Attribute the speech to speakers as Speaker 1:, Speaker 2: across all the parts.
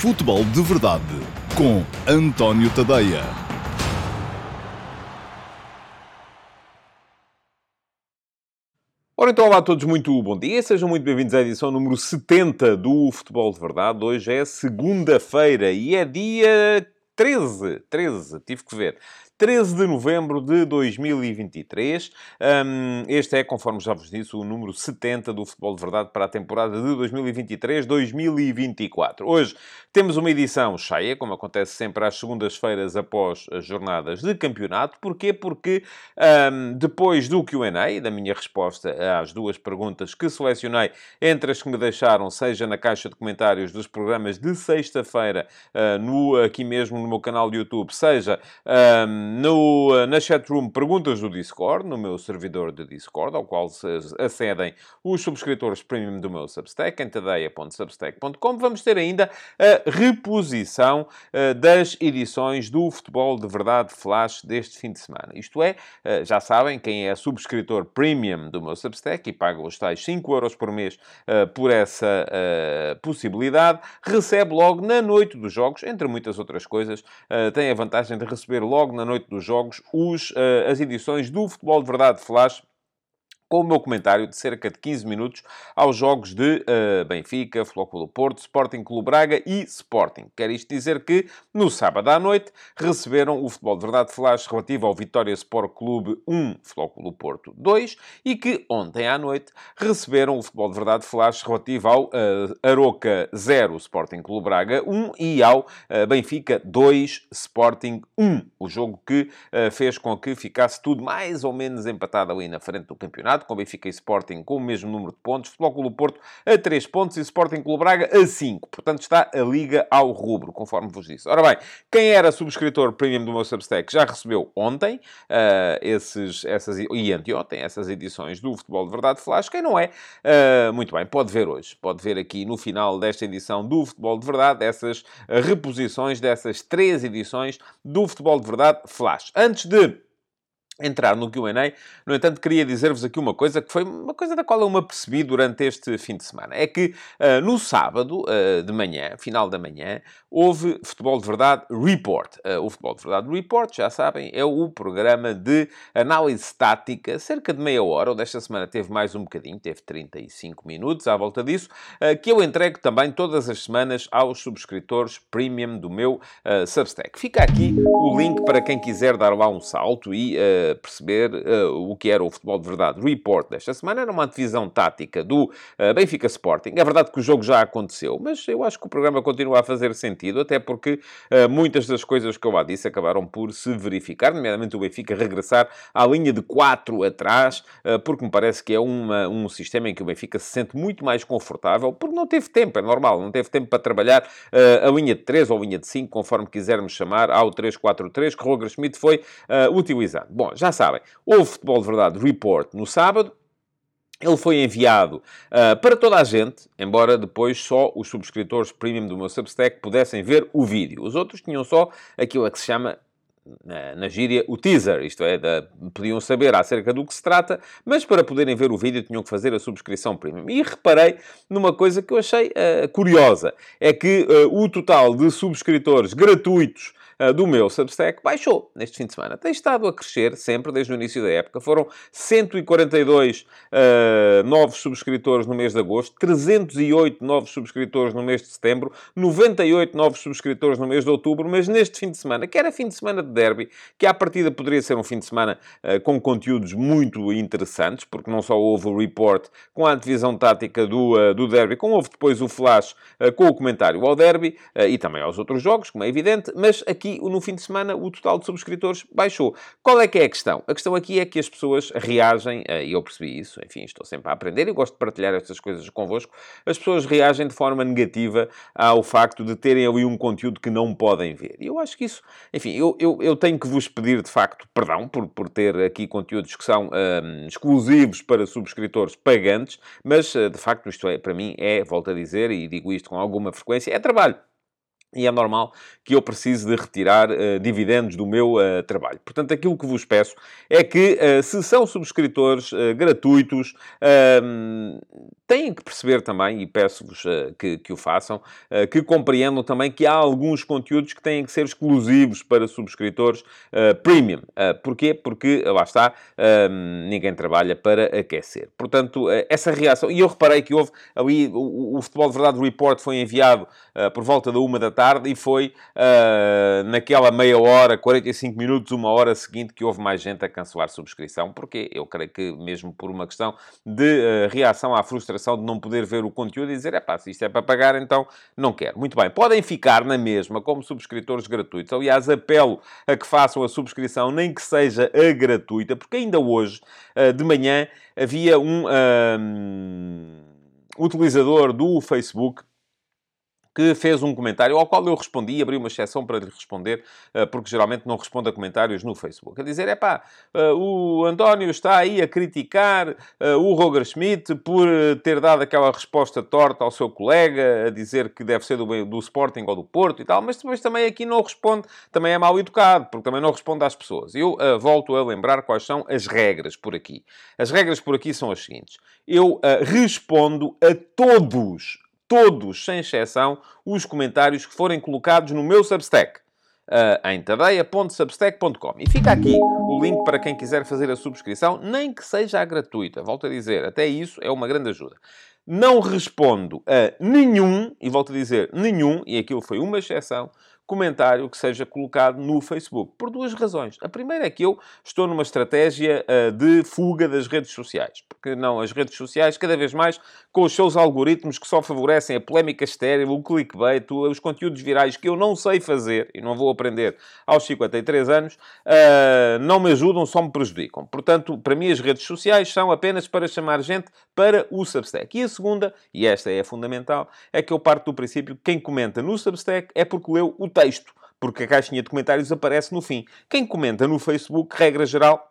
Speaker 1: Futebol de Verdade com António Tadeia.
Speaker 2: Ora então, olá a todos, muito bom dia. Sejam muito bem-vindos à edição número 70 do Futebol de Verdade. Hoje é segunda-feira e é dia 13. 13, tive que ver. 13 de novembro de 2023. Um, este é, conforme já vos disse, o número 70 do Futebol de Verdade para a temporada de 2023-2024. Hoje temos uma edição cheia, como acontece sempre às segundas-feiras após as jornadas de campeonato. Porquê? Porque um, depois do Q&A, da minha resposta às duas perguntas que selecionei, entre as que me deixaram, seja na caixa de comentários dos programas de sexta-feira, uh, no, aqui mesmo no meu canal de YouTube, seja um, no, eh, na chatroom perguntas do Discord, no meu servidor de Discord, ao qual acedem os subscritores premium do meu Substack, em tadeia.substack.com. Vamos ter ainda a reposição uh, das edições do Futebol de Verdade Flash deste fim de semana. Isto é, uh, já sabem, quem é subscritor premium do meu Substack e paga os tais 5 euros por mês por essa possibilidade, recebe logo na noite dos jogos, entre muitas outras coisas, tem a vantagem de receber logo na noite noite dos jogos os, uh, as edições do Futebol de Verdade Flash com o meu comentário de cerca de 15 minutos aos jogos de uh, Benfica, Flóculo Porto, Sporting Clube Braga e Sporting. Quer isto dizer que, no sábado à noite, receberam o Futebol de Verdade Flash relativo ao Vitória Sport Clube 1, Flóculo Porto 2, e que, ontem à noite, receberam o Futebol de Verdade Flash relativo ao uh, Aroca 0, Sporting Clube Braga 1, e ao uh, Benfica 2, Sporting 1. O jogo que fez com que ficasse tudo mais ou menos empatado ali na frente do campeonato campeonato, com Benfica e Sporting com o mesmo número de pontos, Futebol Clube Porto a 3 pontos e Sporting Clube Braga a 5. Portanto, está a liga ao rubro, conforme vos disse. Ora bem, quem era subscritor premium do meu Substack já recebeu ontem uh, esses, essas, e anteontem essas edições do Futebol de Verdade Flash. Quem não é, uh, muito bem, pode ver hoje. Pode ver aqui no final desta edição do Futebol de Verdade essas reposições dessas três edições do Futebol de Verdade Flash. Antes de entrar no Q&A. No entanto, queria dizer-vos aqui uma coisa que foi uma coisa da qual eu me apercebi durante este fim de semana. É que uh, no sábado uh, de manhã, final da manhã, houve Futebol de Verdade Report. Uh, o Futebol de Verdade Report, já sabem, é o programa de análise estática, cerca de meia hora, ou desta semana teve mais um bocadinho, teve 35 minutos à volta disso, que eu entrego também todas as semanas aos subscritores premium do meu Substack. Fica aqui o link para quem quiser dar lá um salto e perceber uh, o que era o Futebol de Verdade Report desta semana. Era uma divisão tática do uh, Benfica Sporting. É verdade que o jogo já aconteceu, mas eu acho que o programa continua a fazer sentido, até porque uh, muitas das coisas que eu lá disse acabaram por se verificar, nomeadamente o Benfica regressar à linha de 4 atrás, porque me parece que é uma, um sistema em que o Benfica se sente muito mais confortável, porque não teve tempo, é normal, não teve tempo para trabalhar a linha de 3 ou a linha de 5, conforme quisermos chamar, ao 3-4-3 que Roger Schmidt foi utilizando. Bom, já sabem, houve Futebol de Verdade Report no sábado, ele foi enviado uh, para toda a gente, embora depois só os subscritores premium do meu Substack pudessem ver o vídeo. Os outros tinham só aquilo a que se chama na, na gíria, o teaser, isto é, podiam saber acerca do que se trata, mas para poderem ver o vídeo tinham que fazer a subscrição premium. E reparei numa coisa que eu achei uh, curiosa, é que uh, o total de subscritores gratuitos do meu Substack baixou neste fim de semana. Tem estado a crescer sempre desde o início da época. Foram 142 uh, novos subscritores no mês de agosto, 308 novos subscritores no mês de setembro, 98 novos subscritores no mês de outubro, mas neste fim de semana, que era fim de semana de derby, que à partida poderia ser um fim de semana uh, com conteúdos muito interessantes, porque não só houve o report com a divisão tática do, uh, do derby, como houve depois o flash com o comentário ao derby e também aos outros jogos, como é evidente, mas aqui aqui, no fim de semana, o total de subscritores baixou. Qual é que é a questão? A questão aqui é que as pessoas reagem, eh, e eu percebi isso, enfim, estou sempre a aprender e gosto de partilhar estas coisas convosco, as pessoas reagem de forma negativa ao facto de terem ali um conteúdo que não podem ver. E eu acho que isso, enfim, eu, eu, eu tenho que vos pedir, de facto, perdão por, por ter aqui conteúdos que são um, exclusivos para subscritores pagantes, mas, eh, de facto, isto é, para mim, é, volto a dizer, e digo isto com alguma frequência, é trabalho. E é normal que eu precise de retirar uh, dividendos do meu uh, trabalho. Portanto, aquilo que vos peço é que, uh, se são subscritores gratuitos, ehm, têm que perceber também, e peço-vos que, que, o façam, que compreendam também que há alguns conteúdos que têm que ser exclusivos para subscritores premium. porquê? Porque, lá está, ehm, ninguém trabalha para aquecer. Portanto, essa reação... E eu reparei que houve ali... O, o Futebol de Verdade Report foi enviado por volta da uma da tarde, tarde e foi uh, naquela meia hora, 45 minutos, uma hora seguinte que houve mais gente a cancelar subscrição, porque eu creio que mesmo por uma questão de uh, reação à frustração de não poder ver o conteúdo e dizer, é pá, se isto é para pagar, então não quero. Muito bem, podem ficar na mesma como subscritores gratuitos. Aliás, apelo a que façam a subscrição, nem que seja a gratuita, porque ainda hoje, uh, de manhã, havia um utilizador do Facebook que fez um comentário ao qual eu respondi, abri uma exceção para lhe responder, eh, porque geralmente não respondo a comentários no Facebook. A dizer, é pá, eh, o António está aí a criticar eh, o Roger Schmidt por ter dado aquela resposta torta ao seu colega, a dizer que deve ser do, do Sporting ou do Porto e tal, mas depois também aqui não responde, também é mal educado, porque também não responde às pessoas. Eu uh, volto a lembrar quais são as regras por aqui. As regras por aqui são as seguintes. Eu uh, respondo a todos todos, sem exceção, os comentários que forem colocados no meu Substack. Uh, em tadeia.substack.com. E fica aqui o link para quem quiser fazer a subscrição, nem que seja gratuita. Volto a dizer, até isso é uma grande ajuda. Não respondo a nenhum, e volto a dizer nenhum, e aquilo foi uma exceção, comentário que seja colocado no Facebook. Por duas razões. A primeira é que eu estou numa estratégia uh, de fuga das redes sociais. Porque não, as redes sociais, cada vez mais, com os seus algoritmos que só favorecem a polémica estéril, o clickbait, os conteúdos virais que eu não sei fazer e não vou aprender aos 53 anos, uh, não me ajudam, só me prejudicam. Portanto, para mim, as redes sociais são apenas para chamar gente para o Substack. E a segunda, e esta é fundamental, é que eu parto do princípio que quem comenta no Substack é porque leu o texto, porque a caixinha de comentários aparece no fim. Quem comenta no Facebook, regra geral,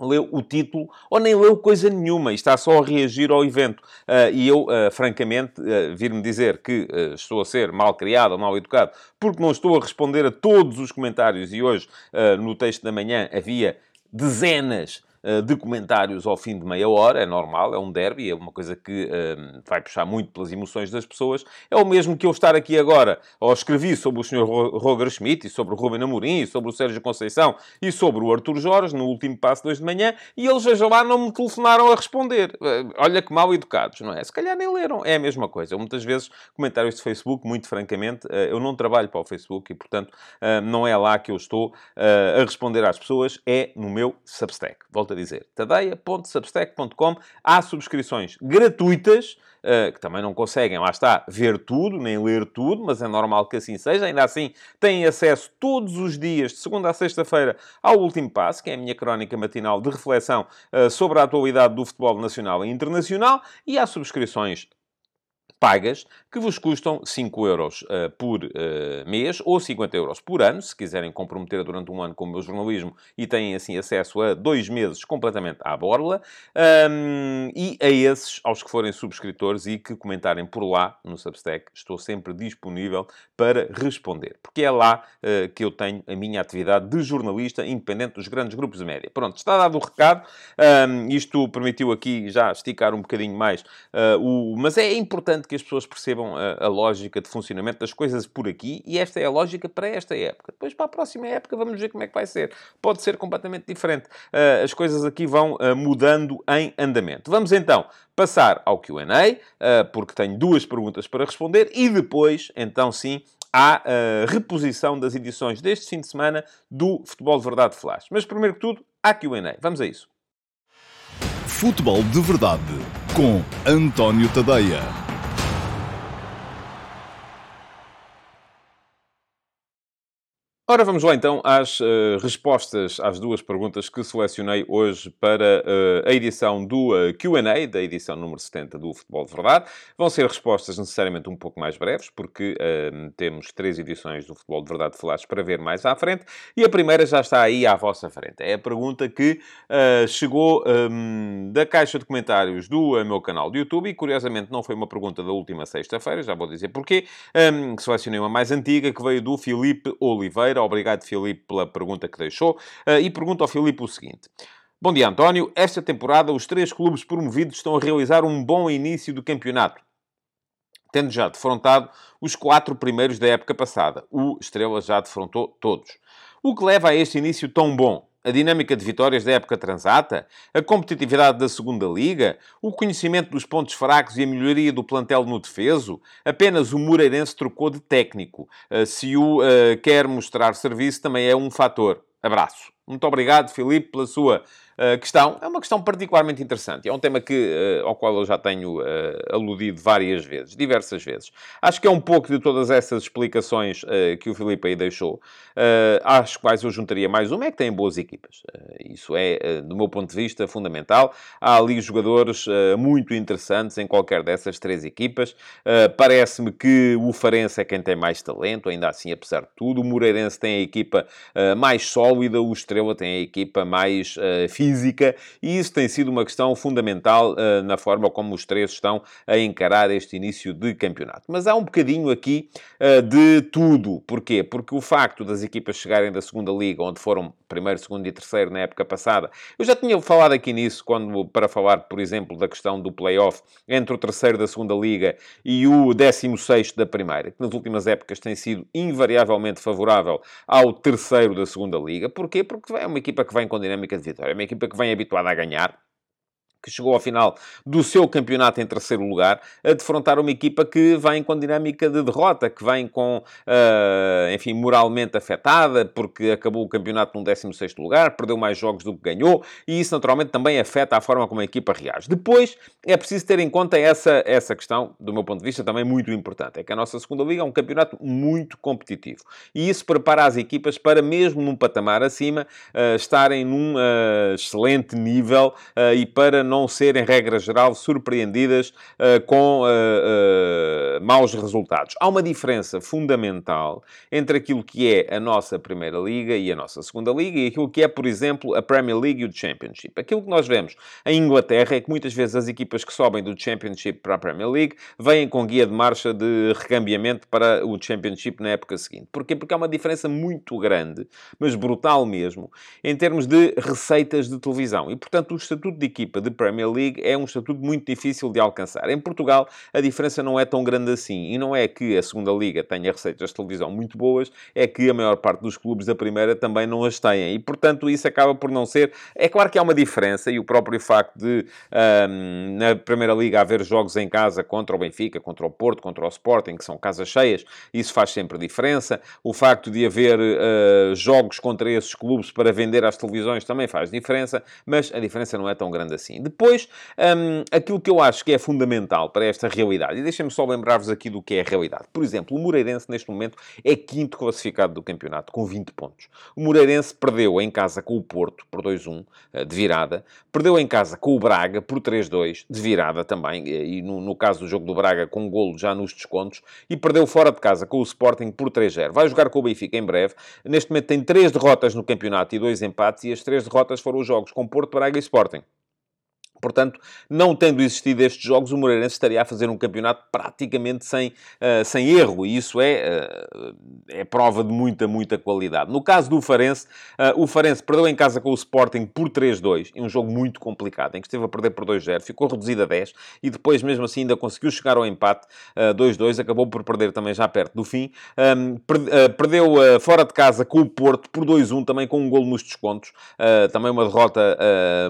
Speaker 2: leu o título ou nem leu coisa nenhuma e está só a reagir ao evento. Uh, e eu, uh, francamente, uh, vir-me dizer que estou a ser mal criado ou mal educado porque não estou a responder a todos os comentários e hoje, no texto da manhã, havia dezenas de comentários ao fim de meia hora, é normal, é um derby, é uma coisa que uh, vai puxar muito pelas emoções das pessoas. É o mesmo que eu estar aqui agora, ou escrevi sobre o Sr. Roger Schmidt, e sobre o Ruben Amorim, e sobre o Sérgio Conceição, e sobre o Artur Jorge, no último passo de hoje de manhã, e eles, veja lá, não me telefonaram a responder. Uh, olha que mal educados, não é? Se calhar nem leram. É a mesma coisa. Eu, muitas vezes, comentários de Facebook, muito francamente, uh, eu não trabalho para o Facebook, e, portanto, não é lá que eu estou a responder às pessoas, é no meu Substack. Volto a dizer, tadeia.substack.com. Há subscrições gratuitas, uh, que também não conseguem, lá está, ver tudo, nem ler tudo, mas é normal que assim seja. Ainda assim, têm acesso todos os dias, de segunda a sexta-feira, ao Último Passo, que é a minha crónica matinal de reflexão uh, sobre a atualidade do futebol nacional e internacional, e há subscrições pagas que vos custam 5 euros uh, por uh, mês ou 50 euros por ano, se quiserem comprometer durante um ano com o meu jornalismo e têm assim acesso a dois meses completamente à borla. Um, e a esses, aos que forem subscritores e que comentarem por lá no Substack, estou sempre disponível para responder, porque é lá uh, que eu tenho a minha atividade de jornalista independente dos grandes grupos de média. Pronto, está dado o recado. Um, isto permitiu aqui já esticar um bocadinho mais o... Mas é importante que as pessoas percebam a, a, lógica de funcionamento das coisas por aqui e esta é a lógica para esta época. Depois, para a próxima época, vamos ver como é que vai ser. Pode ser completamente diferente. Uh, as coisas aqui vão uh, mudando em andamento. Vamos então passar ao QA, uh, porque tenho duas perguntas para responder e depois, então sim, à reposição das edições deste fim de semana do Futebol de Verdade Flash. Mas primeiro que tudo, há QA. Vamos a isso.
Speaker 1: Futebol de Verdade com António Tadeia.
Speaker 2: Ora, vamos lá então às uh, respostas às duas perguntas que selecionei hoje para uh, a edição do uh, QA, da edição número 70 do Futebol de Verdade. Vão ser respostas necessariamente um pouco mais breves, porque temos três edições do Futebol de Verdade Flash para ver mais à frente, e a primeira já está aí à vossa frente. É a pergunta que chegou um, da caixa de comentários do meu canal de YouTube, e curiosamente não foi uma pergunta da última sexta-feira, já vou dizer porquê. Um, selecionei uma mais antiga que veio do Filipe Oliveira Obrigado, Filipe, pela pergunta que deixou. Uh, e pergunto ao Filipe o seguinte. Bom dia, António. Esta temporada, os três clubes promovidos estão a realizar um bom início do campeonato, tendo já defrontado os quatro primeiros da época passada. O Estrela já defrontou todos. O que leva a este início tão bom? A dinâmica de vitórias da época transata, a competitividade da segunda liga, o conhecimento dos pontos fracos e a melhoria do plantel no defeso, apenas o Moreirense trocou de técnico. Se o uh, quer mostrar serviço, também é um fator. Abraço. Muito obrigado, Filipe, pela sua uh, questão. É uma questão particularmente interessante. É um tema que, uh, ao qual eu já tenho uh, aludido várias vezes, diversas vezes. Acho que é um pouco de todas essas explicações que o Filipe aí deixou, às quais eu juntaria mais uma, é que têm boas equipas. isso é, do meu ponto de vista, fundamental. Há ali jogadores muito interessantes em qualquer dessas três equipas. Parece-me que o Farense é quem tem mais talento, ainda assim, apesar de tudo. O Moreirense tem a equipa mais sólida, o Estrela tem a equipa mais física física, e isso tem sido uma questão fundamental uh, na forma como os três estão a encarar este início de campeonato. Mas há um bocadinho aqui uh, de tudo. Porquê? Porque o facto das equipas chegarem da segunda liga, onde foram primeiro, segundo e terceiro na época passada, eu já tinha falado aqui nisso quando para falar, por exemplo, da questão do play-off entre o terceiro da segunda liga e o décimo sexto da primeira, que nas últimas épocas tem sido invariavelmente favorável ao terceiro da segunda liga. Porquê? Porque é uma equipa que vem com dinâmica de vitória, é uma equipa equipa que vem habituada a ganhar, que chegou ao final do seu campeonato em terceiro lugar, a defrontar uma equipa que vem com dinâmica de derrota, que vem com, uh, enfim, moralmente afetada, porque acabou o campeonato num 16 lugar, perdeu mais jogos do que ganhou, e isso naturalmente também afeta a forma como a equipa reage. Depois, é preciso ter em conta essa, essa questão, do meu ponto de vista, também muito importante, é que a nossa segunda liga é um campeonato muito competitivo, e isso prepara as equipas para, mesmo num patamar acima, uh, estarem num uh, excelente nível e para não serem, regra geral, surpreendidas uh, com uh, uh, maus resultados. Há uma diferença fundamental entre aquilo que é a nossa Primeira Liga e a nossa Segunda Liga e aquilo que é, por exemplo, a Premier League e o Championship. Aquilo que nós vemos em Inglaterra é que muitas vezes as equipas que sobem do Championship para a Premier League vêm com guia de marcha de recambiamento para o Championship na época seguinte. Porquê? Porque há uma diferença muito grande, mas brutal mesmo, em termos de receitas de televisão. E, portanto, o estatuto de equipa de Premier League é um estatuto muito difícil de alcançar. Em Portugal, a diferença não é tão grande assim. E não é que a segunda Liga tenha receitas de televisão muito boas, é que a maior parte dos clubes da primeira também não as têm. E, portanto, isso acaba por não ser... É claro que há uma diferença e o próprio facto de, na Primeira Liga, haver jogos em casa contra o Benfica, contra o Porto, contra o Sporting, que são casas cheias, isso faz sempre diferença. O facto de haver uh, jogos contra esses clubes para vender às televisões também faz diferença, mas a diferença não é tão grande assim. Depois, um, aquilo que eu acho que é fundamental para esta realidade, e deixem-me só lembrar-vos aqui do que é a realidade. Por exemplo, o Moreirense, neste momento, é quinto classificado do campeonato, com 20 pontos. O Moreirense perdeu em casa com o Porto, por 2-1, eh, de virada. Perdeu em casa com o Braga, por 3-2, de virada também. E no, no caso do jogo do Braga, com golo já nos descontos. E perdeu fora de casa com o Sporting por 3-0. Vai jogar com o Benfica em breve. Neste momento tem três derrotas no campeonato e dois empates. E as três derrotas foram os jogos com Porto, Braga e Sporting. Portanto, não tendo existido estes jogos, o Moreirense estaria a fazer um campeonato praticamente sem, uh, sem erro, e isso é, uh, é prova de muita, muita qualidade. No caso do Farense, uh, o Farense perdeu em casa com o Sporting por 3-2, em um jogo muito complicado, em que esteve a perder por 2-0, ficou reduzido a 10, e depois, mesmo assim, ainda conseguiu chegar ao empate 2-2, acabou por perder também já perto do fim. Um, per perdeu fora de casa com o Porto por 2-1, também com um golo nos descontos, também uma derrota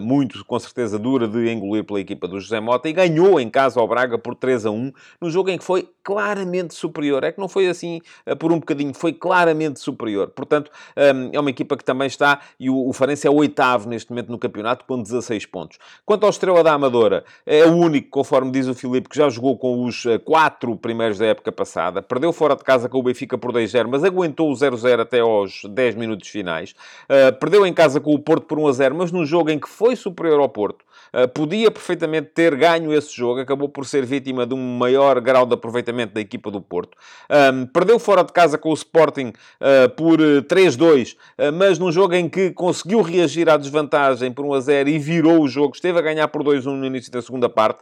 Speaker 2: muito, com certeza, dura de de engolir pela equipa do José Mota e ganhou em casa ao Braga por 3 a 1, num jogo em que foi claramente superior. É que não foi assim eh, por um bocadinho, foi claramente superior. Portanto, ehm, é uma equipa que também está, e o Farense é o oitavo neste momento no campeonato, com 16 pontos. Quanto ao Estrela da Amadora, é o único, conforme diz o Filipe, que já jogou com os eh, quatro primeiros da época passada, perdeu fora de casa com o Benfica por 2-0, mas aguentou o 0-0 até aos 10 minutos finais. Uh, perdeu em casa com o Porto por 1-0, mas num jogo em que foi superior ao Porto. Uh, podia perfeitamente ter ganho esse jogo, acabou por ser vítima de um maior grau de aproveitamento da equipa do Porto. Um, perdeu fora de casa com o Sporting uh, por 3-2, mas num jogo em que conseguiu reagir à desvantagem por 1-0 e virou o jogo, esteve a ganhar por 2-1 no início da segunda parte,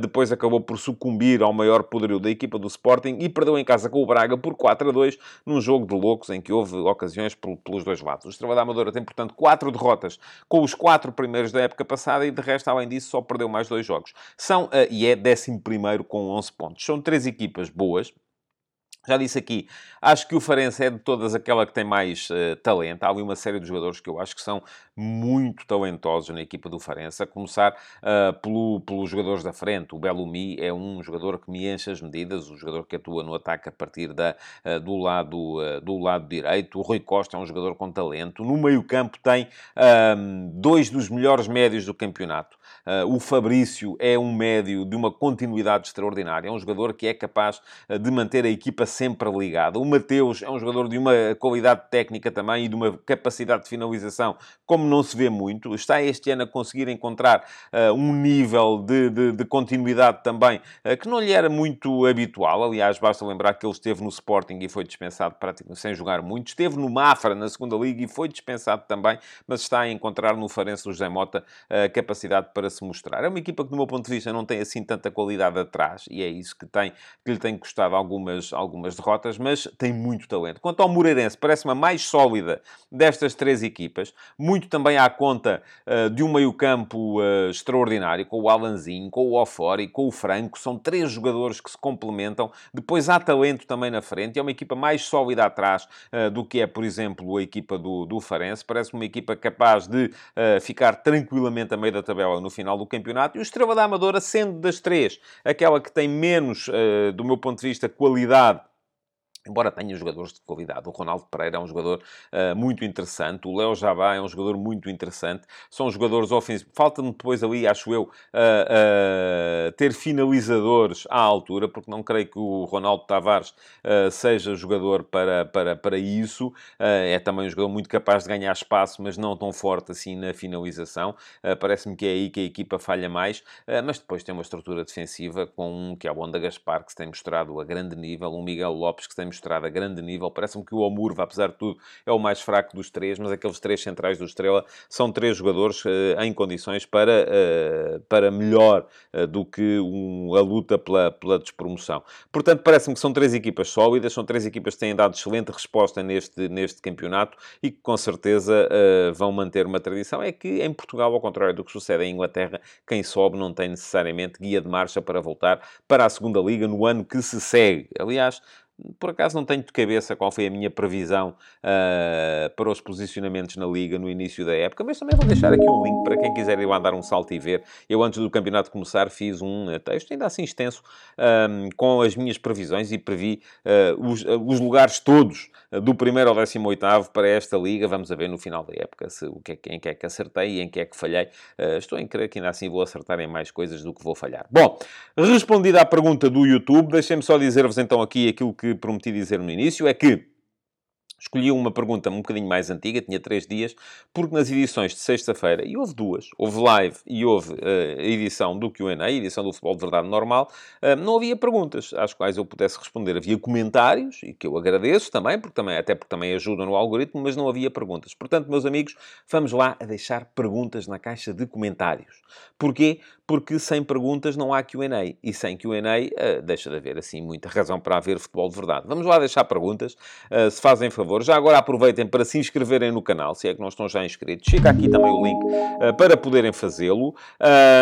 Speaker 2: depois acabou por sucumbir ao maior poderio da equipa do Sporting e perdeu em casa com o Braga por 4-2, num jogo de loucos em que houve ocasiões pelos dois lados. O Estrela da Amadora tem, portanto, quatro derrotas com os quatro primeiros da época passada e, de resto, além disso, só perdeu mais dois jogos. São, uh, e é 11 com 11 pontos. São três equipas boas, já disse aqui, acho que o Farense é de todas aquela que tem mais uh, talento. Há ali uma série de jogadores que eu acho que são muito talentosos na equipa do Farense, a começar uh, pelo, pelos jogadores da frente. O Belumi é um jogador que me enche as medidas, o jogador que atua no ataque a partir da, uh, do, lado, do lado direito. O Rui Costa é um jogador com talento. No meio-campo tem dois dos melhores médios do campeonato. o Fabrício é um médio de uma continuidade extraordinária, é um jogador que é capaz de manter a equipa sempre ligado. O Mateus é um jogador de uma qualidade técnica também e de uma capacidade de finalização como não se vê muito. Está este ano a conseguir encontrar uh, um nível de, de, de continuidade também uh, que não lhe era muito habitual. Aliás, basta lembrar que ele esteve no Sporting e foi dispensado praticamente sem jogar muito. Esteve no Mafra na segunda Liga e foi dispensado também, mas está a encontrar no Farense do José Mota a uh, capacidade para se mostrar. É uma equipa que, do meu ponto de vista, não tem assim tanta qualidade atrás e é isso que, tem, que lhe tem custado algumas, algumas algumas derrotas, mas tem muito talento. Quanto ao Moreirense, parece-me a mais sólida destas três equipas, muito também à conta uh, de um meio-campo uh, extraordinário, com o Alanzinho, com o Ofori, com o Franco, são três jogadores que se complementam. Depois há talento também na frente, é uma equipa mais sólida atrás uh, do que é, por exemplo, a equipa do, do Farense. Parece-me uma equipa capaz de ficar tranquilamente a meio da tabela no final do campeonato. E o Estrela da Amadora, sendo das três aquela que tem menos, do meu ponto de vista, qualidade Embora tenha jogadores de qualidade, o Ronaldo Pereira é um jogador uh, muito interessante, o Léo Jabá é um jogador muito interessante, são jogadores ofensivos. Falta-me depois ali, acho eu, uh, uh, ter finalizadores à altura, porque não creio que o Ronaldo Tavares seja jogador para, para, para isso. é também um jogador muito capaz de ganhar espaço, mas não tão forte assim na finalização. Parece-me que é aí que a equipa falha mais, mas depois tem uma estrutura defensiva com um que é o Onda Gaspar, que se tem mostrado a grande nível, um Miguel Lopes que se tem mostrado a grande nível. Parece-me que o Omurva, apesar de tudo, é o mais fraco dos três, mas aqueles três centrais do Estrela são três jogadores uh, em condições para, uh, para melhor uh, do que um, a luta pela, pela despromoção. Portanto, parece-me que são três equipas sólidas, são três equipas que têm dado excelente resposta neste, neste campeonato e que com certeza vão manter uma tradição. É que em Portugal, ao contrário do que sucede em Inglaterra, quem sobe não tem necessariamente guia de marcha para voltar para a segunda liga no ano que se segue. Aliás, por acaso não tenho de cabeça qual foi a minha previsão uh, para os posicionamentos na Liga no início da época, mas também vou deixar aqui um link para quem quiser ir lá dar um salto e ver. Eu, antes do campeonato começar, fiz um eh, texto ainda assim extenso um, com as minhas previsões e previ uh, os, uh, os, lugares todos do primeiro ao décimo oitavo para esta Liga. Vamos ver no final da época se, o que é, em que é que acertei e em que é que falhei. estou em crer que ainda assim vou acertar em mais coisas do que vou falhar. Bom, respondida à pergunta do YouTube, deixem-me só dizer-vos então aqui aquilo que prometi dizer no início é que Escolhi uma pergunta um bocadinho mais antiga, tinha três dias, porque nas edições de sexta-feira, e houve duas, houve live e houve uh, edição do Q&A, edição do Futebol de Verdade Normal, uh, não havia perguntas às quais eu pudesse responder. Havia comentários, e que eu agradeço também, porque também, até porque também ajudam no algoritmo, mas não havia perguntas. Portanto, meus amigos, vamos lá a deixar perguntas na caixa de comentários. Porquê? Porque sem perguntas não há Q&A. E sem Q&A uh, deixa de haver, assim, muita razão para haver futebol de verdade. Vamos lá deixar perguntas, uh, se fazem favor. Já agora aproveitem para se inscreverem no canal, se é que não estão já inscritos. Fica aqui também o link uh, para poderem fazê-lo.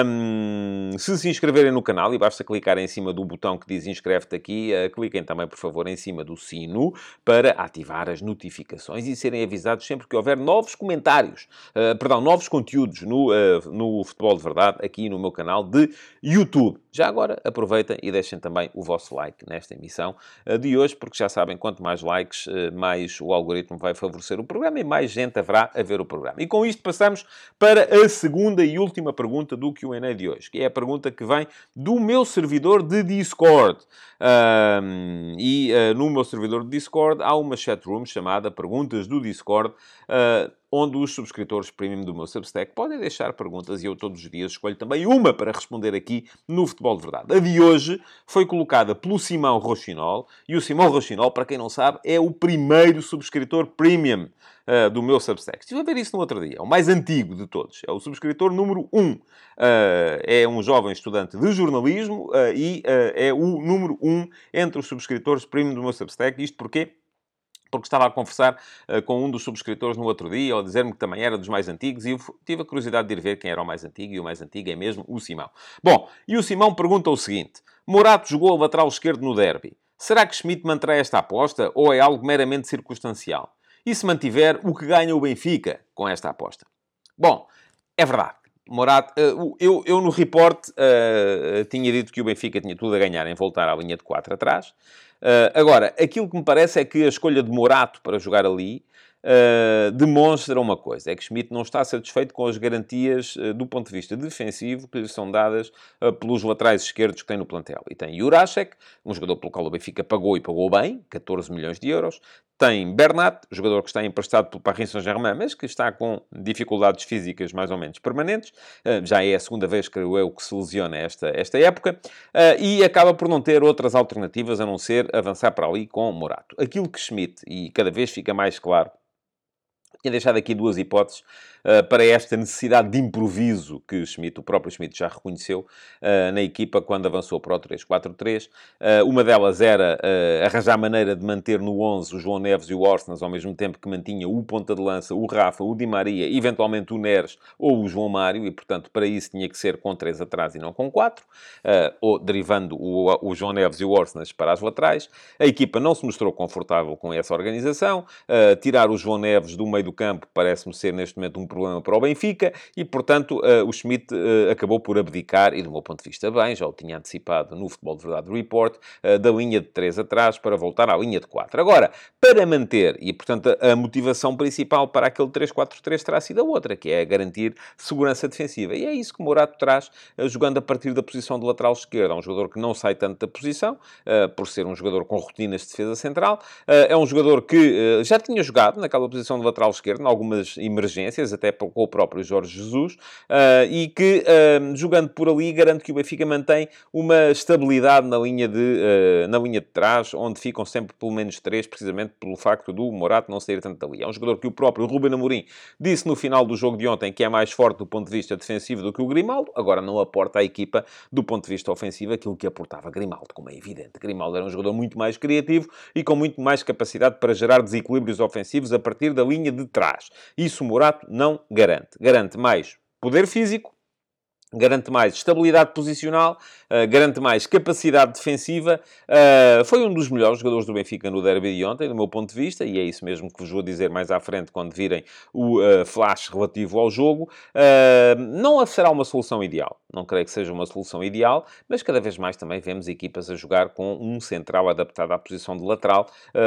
Speaker 2: Um, se se inscreverem no canal, e basta clicar em cima do botão que diz inscreve-te aqui, cliquem também, por favor, em cima do sino para ativar as notificações e serem avisados sempre que houver novos comentários, perdão, novos conteúdos no, no Futebol de Verdade, aqui no meu canal de YouTube. Já agora, aproveitem e deixem também o vosso like nesta emissão eh, de hoje, porque já sabem, quanto mais likes, eh, mais o algoritmo vai favorecer o programa e mais gente haverá a ver o programa. E com isto passamos para a segunda e última pergunta do Q&A de hoje, que é a pergunta que vem do meu servidor de Discord. Um, e uh, no meu servidor de Discord há uma chatroom chamada Perguntas do Discord, uh, onde os subscritores premium do meu Substack podem deixar perguntas e eu todos os dias escolho também uma para responder aqui no Futebol de Verdade. A de hoje foi colocada pelo Simão Rochinol e o Simão Rochinol, para quem não sabe, é o primeiro subscritor premium uh, do meu Substack. Estive a ver isso no outro dia. É o mais antigo de todos. É o subscritor número 1. Uh, é um jovem estudante de jornalismo uh, e é o número 1 entre os subscritores premium do meu Substack. Isto porquê? Porque estava a conversar uh, com um dos subscritores no outro dia, ao dizer-me que também era dos mais antigos, e eu tive a curiosidade de ir ver quem era o mais antigo, e o mais antigo é mesmo o Simão. Bom, e o Simão pergunta o seguinte: Morato jogou a lateral esquerdo no derby. Será que Schmidt manterá esta aposta ou é algo meramente circunstancial? E se mantiver, o que ganha o Benfica com esta aposta? Bom, é verdade. Morato, uh, eu, eu no report uh, tinha dito que o Benfica tinha tudo a ganhar em voltar à linha de 4 atrás. Uh, agora, aquilo que me parece é que a escolha de Morato para jogar ali uh, demonstra uma coisa: é que Schmidt não está satisfeito com as garantias uh, do ponto de vista defensivo que lhe são dadas pelos laterais esquerdos que tem no plantel. E tem Jurasek, um jogador pelo qual o Benfica pagou e pagou bem, 14 milhões de euros. Tem Bernat, jogador que está emprestado pelo Paris Saint-Germain, mas que está com dificuldades físicas mais ou menos permanentes. Uh, já é a segunda vez, creio eu, que se lesiona esta, esta época. Uh, e acaba por não ter outras alternativas a não ser avançar para ali com Morato. Aquilo que Schmidt, e cada vez fica mais claro, tinha deixado aqui duas hipóteses para esta necessidade de improviso que Schmidt, o próprio Schmidt já reconheceu uh, na equipa quando avançou para o 3-4-3. Uh, eh, uma delas era arranjar maneira de manter no 11 o João Neves e o Orsnas, ao mesmo tempo que mantinha o ponta de lança, o Rafa, o Di Maria, eventualmente o Neres ou o João Mário, e portanto para isso tinha que ser com 3 atrás e não com 4, ou derivando o, o, João Neves e o Orsnas para as laterais. A equipa não se mostrou confortável com essa organização. tirar o João Neves do meio do campo parece-me ser neste momento um problema para o Benfica e, portanto, uh, o Schmidt uh, acabou por abdicar, e do meu ponto de vista bem, já o tinha antecipado no Futebol de Verdade Report, uh, da linha de 3 atrás para voltar à linha de 4. Agora, para manter, e portanto a, motivação principal para aquele 3-4-3 terá sido a outra, que é garantir segurança defensiva. E é isso que Morato traz, jogando a partir da posição de lateral esquerda. É um jogador que não sai tanto da posição, por ser um jogador com rotinas de defesa central. é um jogador que já tinha jogado naquela posição de lateral esquerda, em algumas emergências, até com o próprio Jorge Jesus, uh, e que, uh, jogando por ali, garante que o Benfica mantém uma estabilidade na linha, de, uh, na linha de trás, onde ficam sempre pelo menos três, precisamente pelo facto do Morato não sair tanto dali. É um jogador que o próprio Ruben Amorim disse no final do jogo de ontem que é mais forte do ponto de vista defensivo do que o Grimaldo, agora não aporta à equipa do ponto de vista ofensivo aquilo que aportava Grimaldo, como é evidente. Grimaldo era um jogador muito mais criativo e com muito mais capacidade para gerar desequilíbrios ofensivos a partir da linha de trás. Isso o Morato não garante. Garante mais poder físico, garante mais estabilidade posicional, uh, garante mais capacidade defensiva. Uh, foi um dos melhores jogadores do Benfica no derby de ontem, do meu ponto de vista, e é isso mesmo que vos vou dizer mais à frente quando virem o uh, flash relativo ao jogo. não será uma solução ideal, não creio que seja uma solução ideal, mas cada vez mais também vemos equipas a jogar com um central adaptado à posição de lateral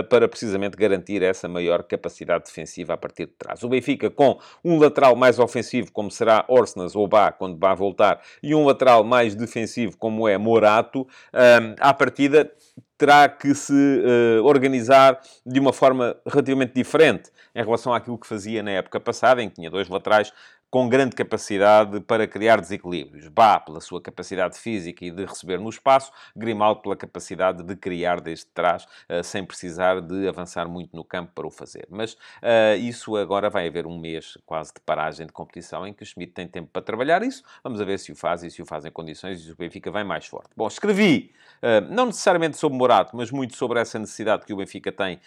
Speaker 2: para precisamente garantir essa maior capacidade defensiva a partir de trás. O Benfica com um lateral mais ofensivo, como será Orsnas ou Bá, quando Bá voltar voltar, e um lateral mais defensivo, como é Morato, um, à partida terá que se uh, organizar de uma forma relativamente diferente em relação àquilo que fazia na época passada, em que tinha dois laterais com grande capacidade para criar desequilíbrios. Bá, pela sua capacidade física e de receber no espaço, Grimaldo pela capacidade de criar desde trás, uh, sem precisar de avançar muito no campo para o fazer. Mas uh, isso agora vai haver um mês quase de paragem de competição em que o Schmidt tem tempo para trabalhar isso. Vamos ver se o faz e se o faz em condições e se o Benfica vai mais forte. Bom, escrevi, uh, não necessariamente sobre Morato, mas muito sobre essa necessidade que o Benfica tem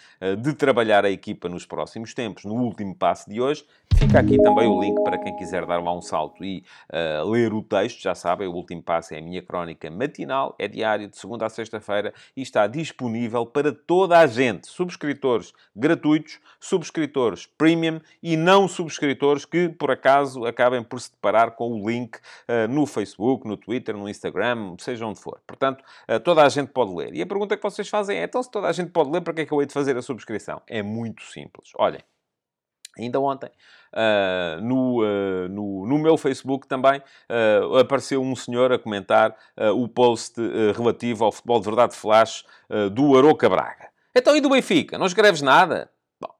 Speaker 2: de trabalhar a equipa nos próximos tempos, no último passo de hoje. Fica aqui também o link para quem quiser dar lá um salto e uh, ler o texto. Já sabem, o último passo é a minha crónica matinal, é diário, de segunda a sexta-feira e está disponível para toda a gente. Subscritores gratuitos, subscritores premium e não subscritores que, por acaso, acabem por se deparar com o link uh, no Facebook, no Twitter, no Instagram, seja onde for. Portanto, uh, toda a gente pode ler. E a pergunta que vocês fazem é: então, se toda a gente pode ler, para que é que eu hei de fazer a subscrição? É muito simples. Olhem. Ainda ontem, uh, no, uh, no, no, meu Facebook também, uh, apareceu um senhor a comentar o post relativo ao futebol de verdade flash do Aroca Braga. Então, e do Benfica? Não escreves nada? Bom,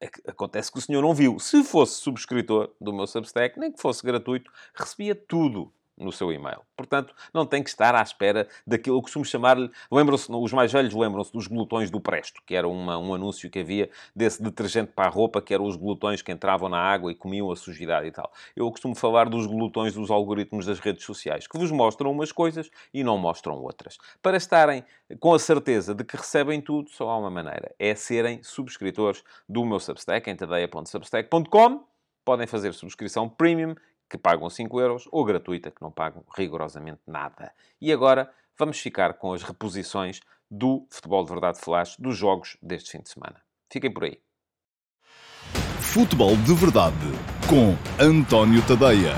Speaker 2: é que acontece que o senhor não viu. Se fosse subscritor do meu Substack, nem que fosse gratuito, recebia tudo no seu e-mail. Portanto, não tem que estar à espera daquilo que costumo chamar-lhe... Lembram-se, os mais velhos lembram-se dos glutões do Presto, que era uma, um anúncio que havia desse detergente para a roupa, que eram os glutões que entravam na água e comiam a sujidade e tal. Eu costumo falar dos glutões dos algoritmos das redes sociais, que vos mostram umas coisas e não mostram outras. Para estarem com a certeza de que recebem tudo, só há uma maneira. É serem subscritores do meu Substack, em tadeia.substack.com. Podem fazer subscrição premium que pagam 5 euros, ou gratuita, que não pagam rigorosamente nada. E agora vamos ficar com as reposições do Futebol de Verdade Flash dos jogos deste fim de semana. Fiquem por aí.
Speaker 1: Futebol de Verdade com António Tadeia.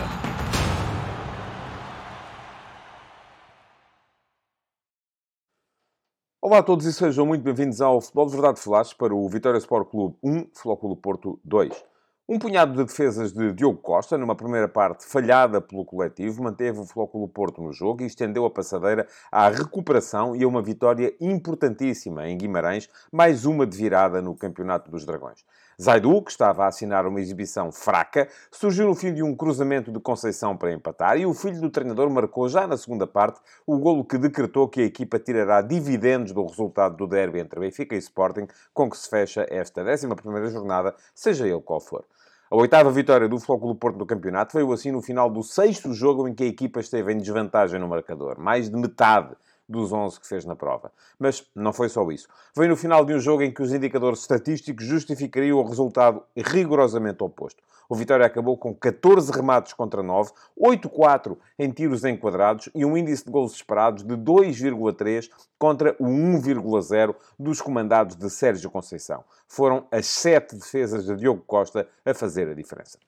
Speaker 2: Olá a todos e sejam muito bem-vindos ao Futebol de Verdade Flash para o Vitória Sport Clube 1, Flóculo Porto 2. Um punhado de defesas de Diogo Costa, numa primeira parte falhada pelo coletivo, manteve o Flóculo Porto no jogo e estendeu a passadeira à recuperação e a uma vitória importantíssima em Guimarães, mais uma de virada no Campeonato dos Dragões. Zaidu, que estava a assinar uma exibição fraca, surgiu no fim de um cruzamento de Conceição para empatar e o filho do treinador marcou já na segunda parte o golo que decretou que a equipa tirará dividendos do resultado do derby entre Benfica e Sporting, com que se fecha esta 11ª jornada, seja ele qual for. A oitava vitória do Flóculo Porto no campeonato veio assim no final do sexto jogo em que a equipa esteve em desvantagem no marcador. Mais de metade dos 11 que fez na prova. Mas não foi só isso. Veio no final de um jogo em que os indicadores estatísticos justificariam o resultado rigorosamente oposto. O Vitória acabou com 14 remates contra 9, 8-4 em tiros enquadrados e um índice de gols esperados de 2,3 contra o 1,0 dos comandados de Sérgio Conceição. Foram as sete defesas de Diogo Costa a fazer a diferença.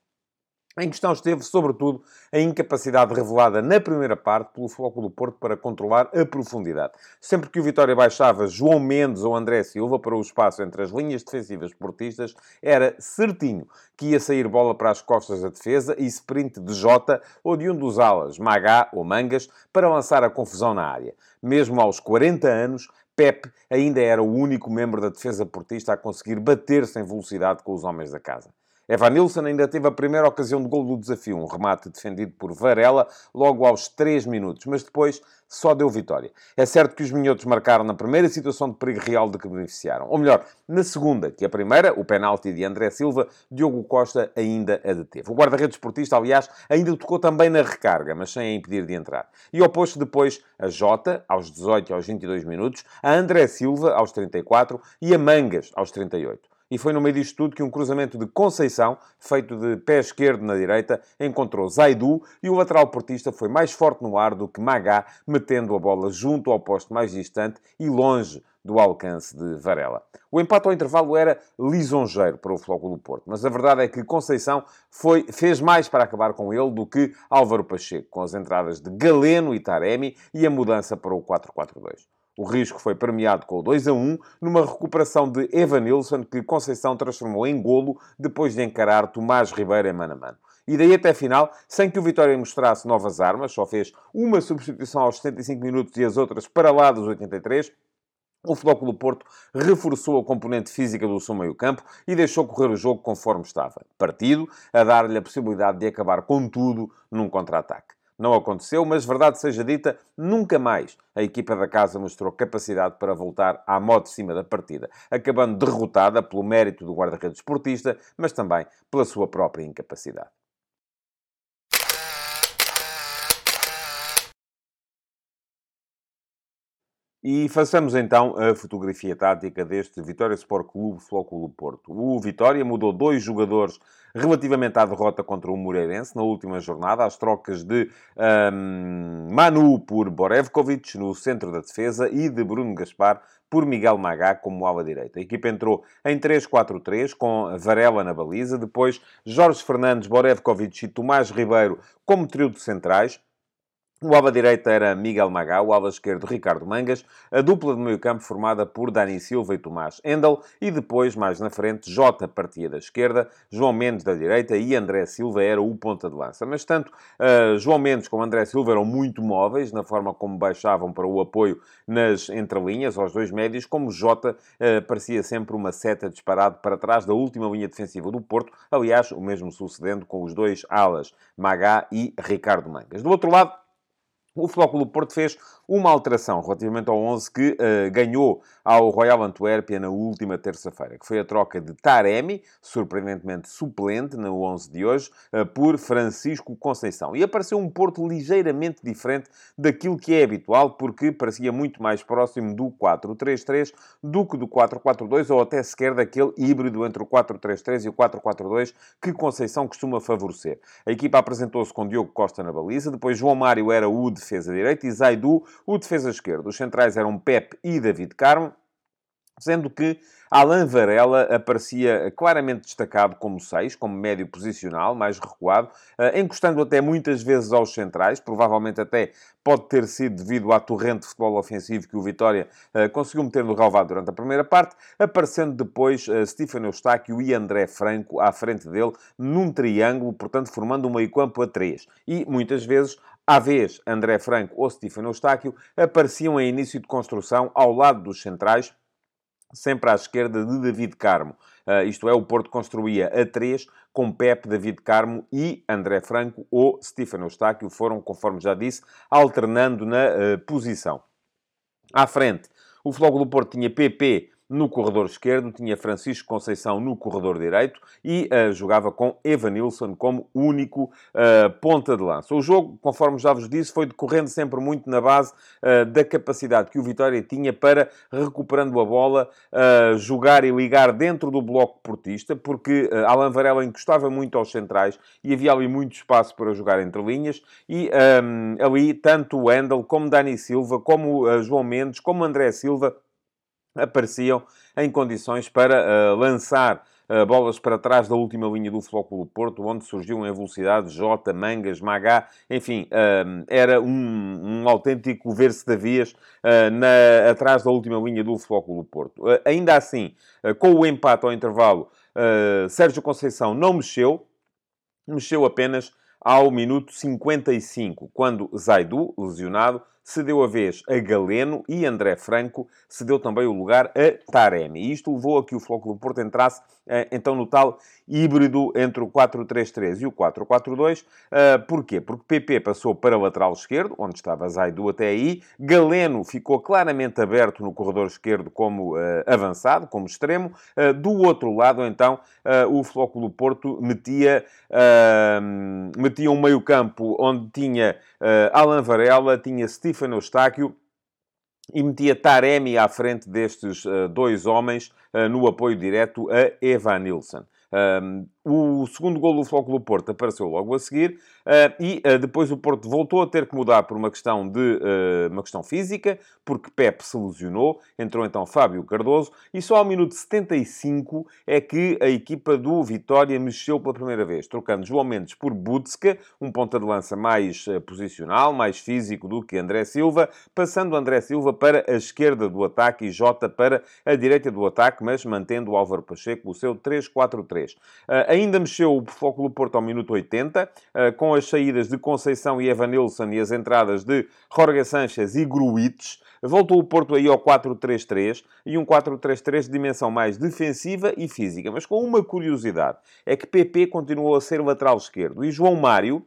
Speaker 2: Em questão esteve, sobretudo, a incapacidade revelada na primeira parte pelo Foco do Porto para controlar a profundidade. Sempre que o Vitória baixava João Mendes ou André Silva para o espaço entre as linhas defensivas portistas, era certinho que ia sair bola para as costas da defesa e sprint de Jota ou de um dos alas, Magá ou Mangas, para lançar a confusão na área. Mesmo aos 40 anos, Pep ainda era o único membro da defesa portista a conseguir bater-se velocidade com os homens da casa. Evanilson ainda teve a primeira ocasião de gol do desafio, um remate defendido por Varela logo aos 3 minutos, mas depois só deu vitória. É certo que os minhotos marcaram na primeira situação de perigo real de que beneficiaram. Ou melhor, na segunda, que a primeira, o penalti de André Silva, Diogo Costa ainda a deteve. O guarda-redes esportista, aliás, ainda tocou também na recarga, mas sem a impedir de entrar. E oposto depois a Jota, aos 18 e aos 22 minutos, a André Silva, aos 34, e a Mangas, aos 38 e foi no meio disto tudo que um cruzamento de Conceição, feito de pé esquerdo na direita, encontrou Zaidu e o lateral portista foi mais forte no ar do que Magá, metendo a bola junto ao posto mais distante e longe do alcance de Varela. O empate ao intervalo era lisonjeiro para o Flóculo Porto, mas a verdade é que Conceição foi, fez mais para acabar com ele do que Álvaro Pacheco, com as entradas de Galeno e Taremi e a mudança para o 4-4-2. O risco foi premiado com o 2 a 1, numa recuperação de Evanilson, que Conceição transformou em golo depois de encarar Tomás Ribeiro em mano a mano. E daí até a final, sem que o Vitória mostrasse novas armas, só fez uma substituição aos 75 minutos e as outras para lá dos 83, O Futebol Porto reforçou a componente física do seu meio-campo e deixou correr o jogo conforme estava. Partido a dar-lhe a possibilidade de acabar com tudo num contra-ataque. Não aconteceu, mas verdade seja dita, nunca mais a equipa da casa mostrou capacidade para voltar à modo de cima da partida, acabando derrotada pelo mérito do guarda-redes esportista, mas também pela sua própria incapacidade. E façamos então a fotografia tática deste Vitória Sport Clube Flóculo Porto. O Vitória mudou dois jogadores relativamente à derrota contra o Moreirense na última jornada, às trocas de um, Manu por Borevkovic no centro da defesa e de Bruno Gaspar por Miguel Magá como ala direita. A equipa entrou em 3-4-3 com Varela na baliza, depois Jorge Fernandes, Borevkovic e Tomás Ribeiro como trio de centrais. O ala direita era Miguel Magá, o ala esquerdo Ricardo Mangas, a dupla de meio campo formada por Dani Silva e Tomás Endel, e depois, mais na frente, Jota partia da esquerda, João Mendes da direita e André Silva era o ponta de lança. Mas tanto uh, João Mendes como André Silva eram muito móveis na forma como baixavam para o apoio nas entrelinhas, aos dois médios, como Jota uh, parecia sempre uma seta disparado para trás da última linha defensiva do Porto, aliás, o mesmo sucedendo com os dois alas, Magá e Ricardo Mangas. Do outro lado, o Flóculo Porto fez uma alteração relativamente ao 11 que uh, ganhou ao Royal Antuérpia na última terça-feira, que foi a troca de Taremi, surpreendentemente suplente no 11 de hoje, uh, por Francisco Conceição. E apareceu um Porto ligeiramente diferente daquilo que é habitual, porque parecia muito mais próximo do 4-3-3 do que do 4-4-2, ou até sequer daquele híbrido entre o 4-3-3 e o 4-4-2 que Conceição costuma favorecer. A equipa apresentou-se com Diogo Costa na baliza, depois João Mário era o defesa direito e Zaidu o defesa esquerdo. Os centrais eram Pep e David Carmo, sendo que Alain Varela aparecia claramente destacado como 6, como médio posicional, mais recuado, eh, encostando até muitas vezes aos centrais, provavelmente até pode ter sido devido à torrente de futebol ofensivo que o Vitória eh, conseguiu meter no relvado durante a primeira parte, aparecendo depois uh, Stefano Eustáquio e André Franco à frente dele, num triângulo, portanto formando um meio-campo a 3. E muitas vezes à vez, André Franco ou Stefano Eustáquio apareciam em início de construção ao lado dos centrais, sempre à esquerda de David Carmo. Uh, isto é, o Porto construía a três com Pepe, David Carmo e André Franco ou Stefano Eustáquio. Foram, conforme já disse, alternando na uh, posição. À frente, o Flóculo do Porto tinha PP, no corredor esquerdo, tinha Francisco Conceição no corredor direito e uh, jogava com Evanilson como único uh, ponta de lança. O jogo, conforme já vos disse, foi decorrendo sempre muito na base uh, da capacidade que o Vitória tinha para, recuperando a bola, jogar e ligar dentro do bloco portista, porque uh, Alan Varela encostava muito aos centrais e havia ali muito espaço para jogar entre linhas e um, ali tanto o Wendel como Dani Silva, como João Mendes, como André Silva apareciam em condições para uh, lançar uh, bolas para trás da última linha do Flóculo Porto, onde surgiu em velocidade Jota, Mangas, Magá, enfim, uh, era um, um autêntico ver-se da vias na, atrás da última linha do Flóculo Porto. ainda assim, com o empate ao intervalo, Sérgio Conceição não mexeu, mexeu apenas ao minuto 55, quando Zaidu, lesionado, cedeu a vez a Galeno e André Franco cedeu também o lugar a Taremi. E isto levou a que o Flóculo Porto entrasse eh, então no tal híbrido entre o 4-3-3 e o 4-4-2. Eh, porquê? Porque PP passou para lateral esquerdo, onde estava Zaidu até aí. Galeno ficou claramente aberto no corredor esquerdo como eh, avançado, como extremo. Do outro lado, então, o Flóculo Porto metia, metia um meio campo onde tinha Alan Varela, tinha Stefano Eustáquio, e metia Taremi à frente destes uh, dois homens uh, no apoio direto a Evan Nilsson. Um, o segundo gol do Flóculo Porto apareceu logo a seguir uh, e uh, depois o Porto voltou a ter que mudar por uma questão de uh, uma questão física, porque Pepe se lesionou, entrou então Fábio Cardoso e só ao minuto 75 é que a equipa do Vitória mexeu pela primeira vez, trocando João Mendes por Butska, um ponta de lança mais posicional, mais físico do que André Silva, passando André Silva para a esquerda do ataque e Jota para a direita do ataque, mas mantendo o Álvaro Pacheco o seu 3-4-3. Ainda mexeu o Flóculo Porto ao minuto 80, com as saídas de Conceição e Evanilson e as entradas de Jorge Sanchez e Gruites. Voltou o Porto aí ao 4-3-3 e um 4-3-3 de dimensão mais defensiva e física, mas com uma curiosidade, é que PP continuou a ser lateral esquerdo e João Mário,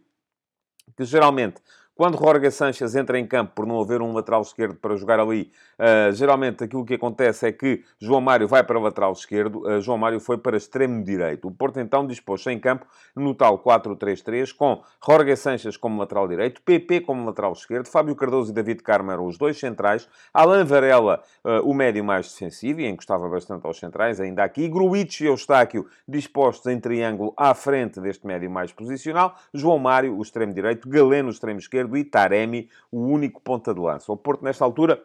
Speaker 2: que geralmente quando Jorge Sanchez entra em campo por não haver um lateral esquerdo para jogar ali, uh, geralmente aquilo que acontece é que João Mário vai para lateral esquerdo, uh, João Mário foi para extremo direito. O Porto então dispôs-se em campo no tal 4-3-3, com Jorge Sanchez como lateral direito, PP como lateral esquerdo, Fábio Cardoso e David Carmo eram os dois centrais, Alain Varela uh, o médio mais defensivo e encostava bastante aos centrais, ainda aqui, Gruitch e Eustáquio dispostos em triângulo à frente deste médio mais posicional, João Mário o extremo direito, Galeno o extremo esquerdo, esquerdo e Taremi o único ponta de lança. O Porto, nesta altura,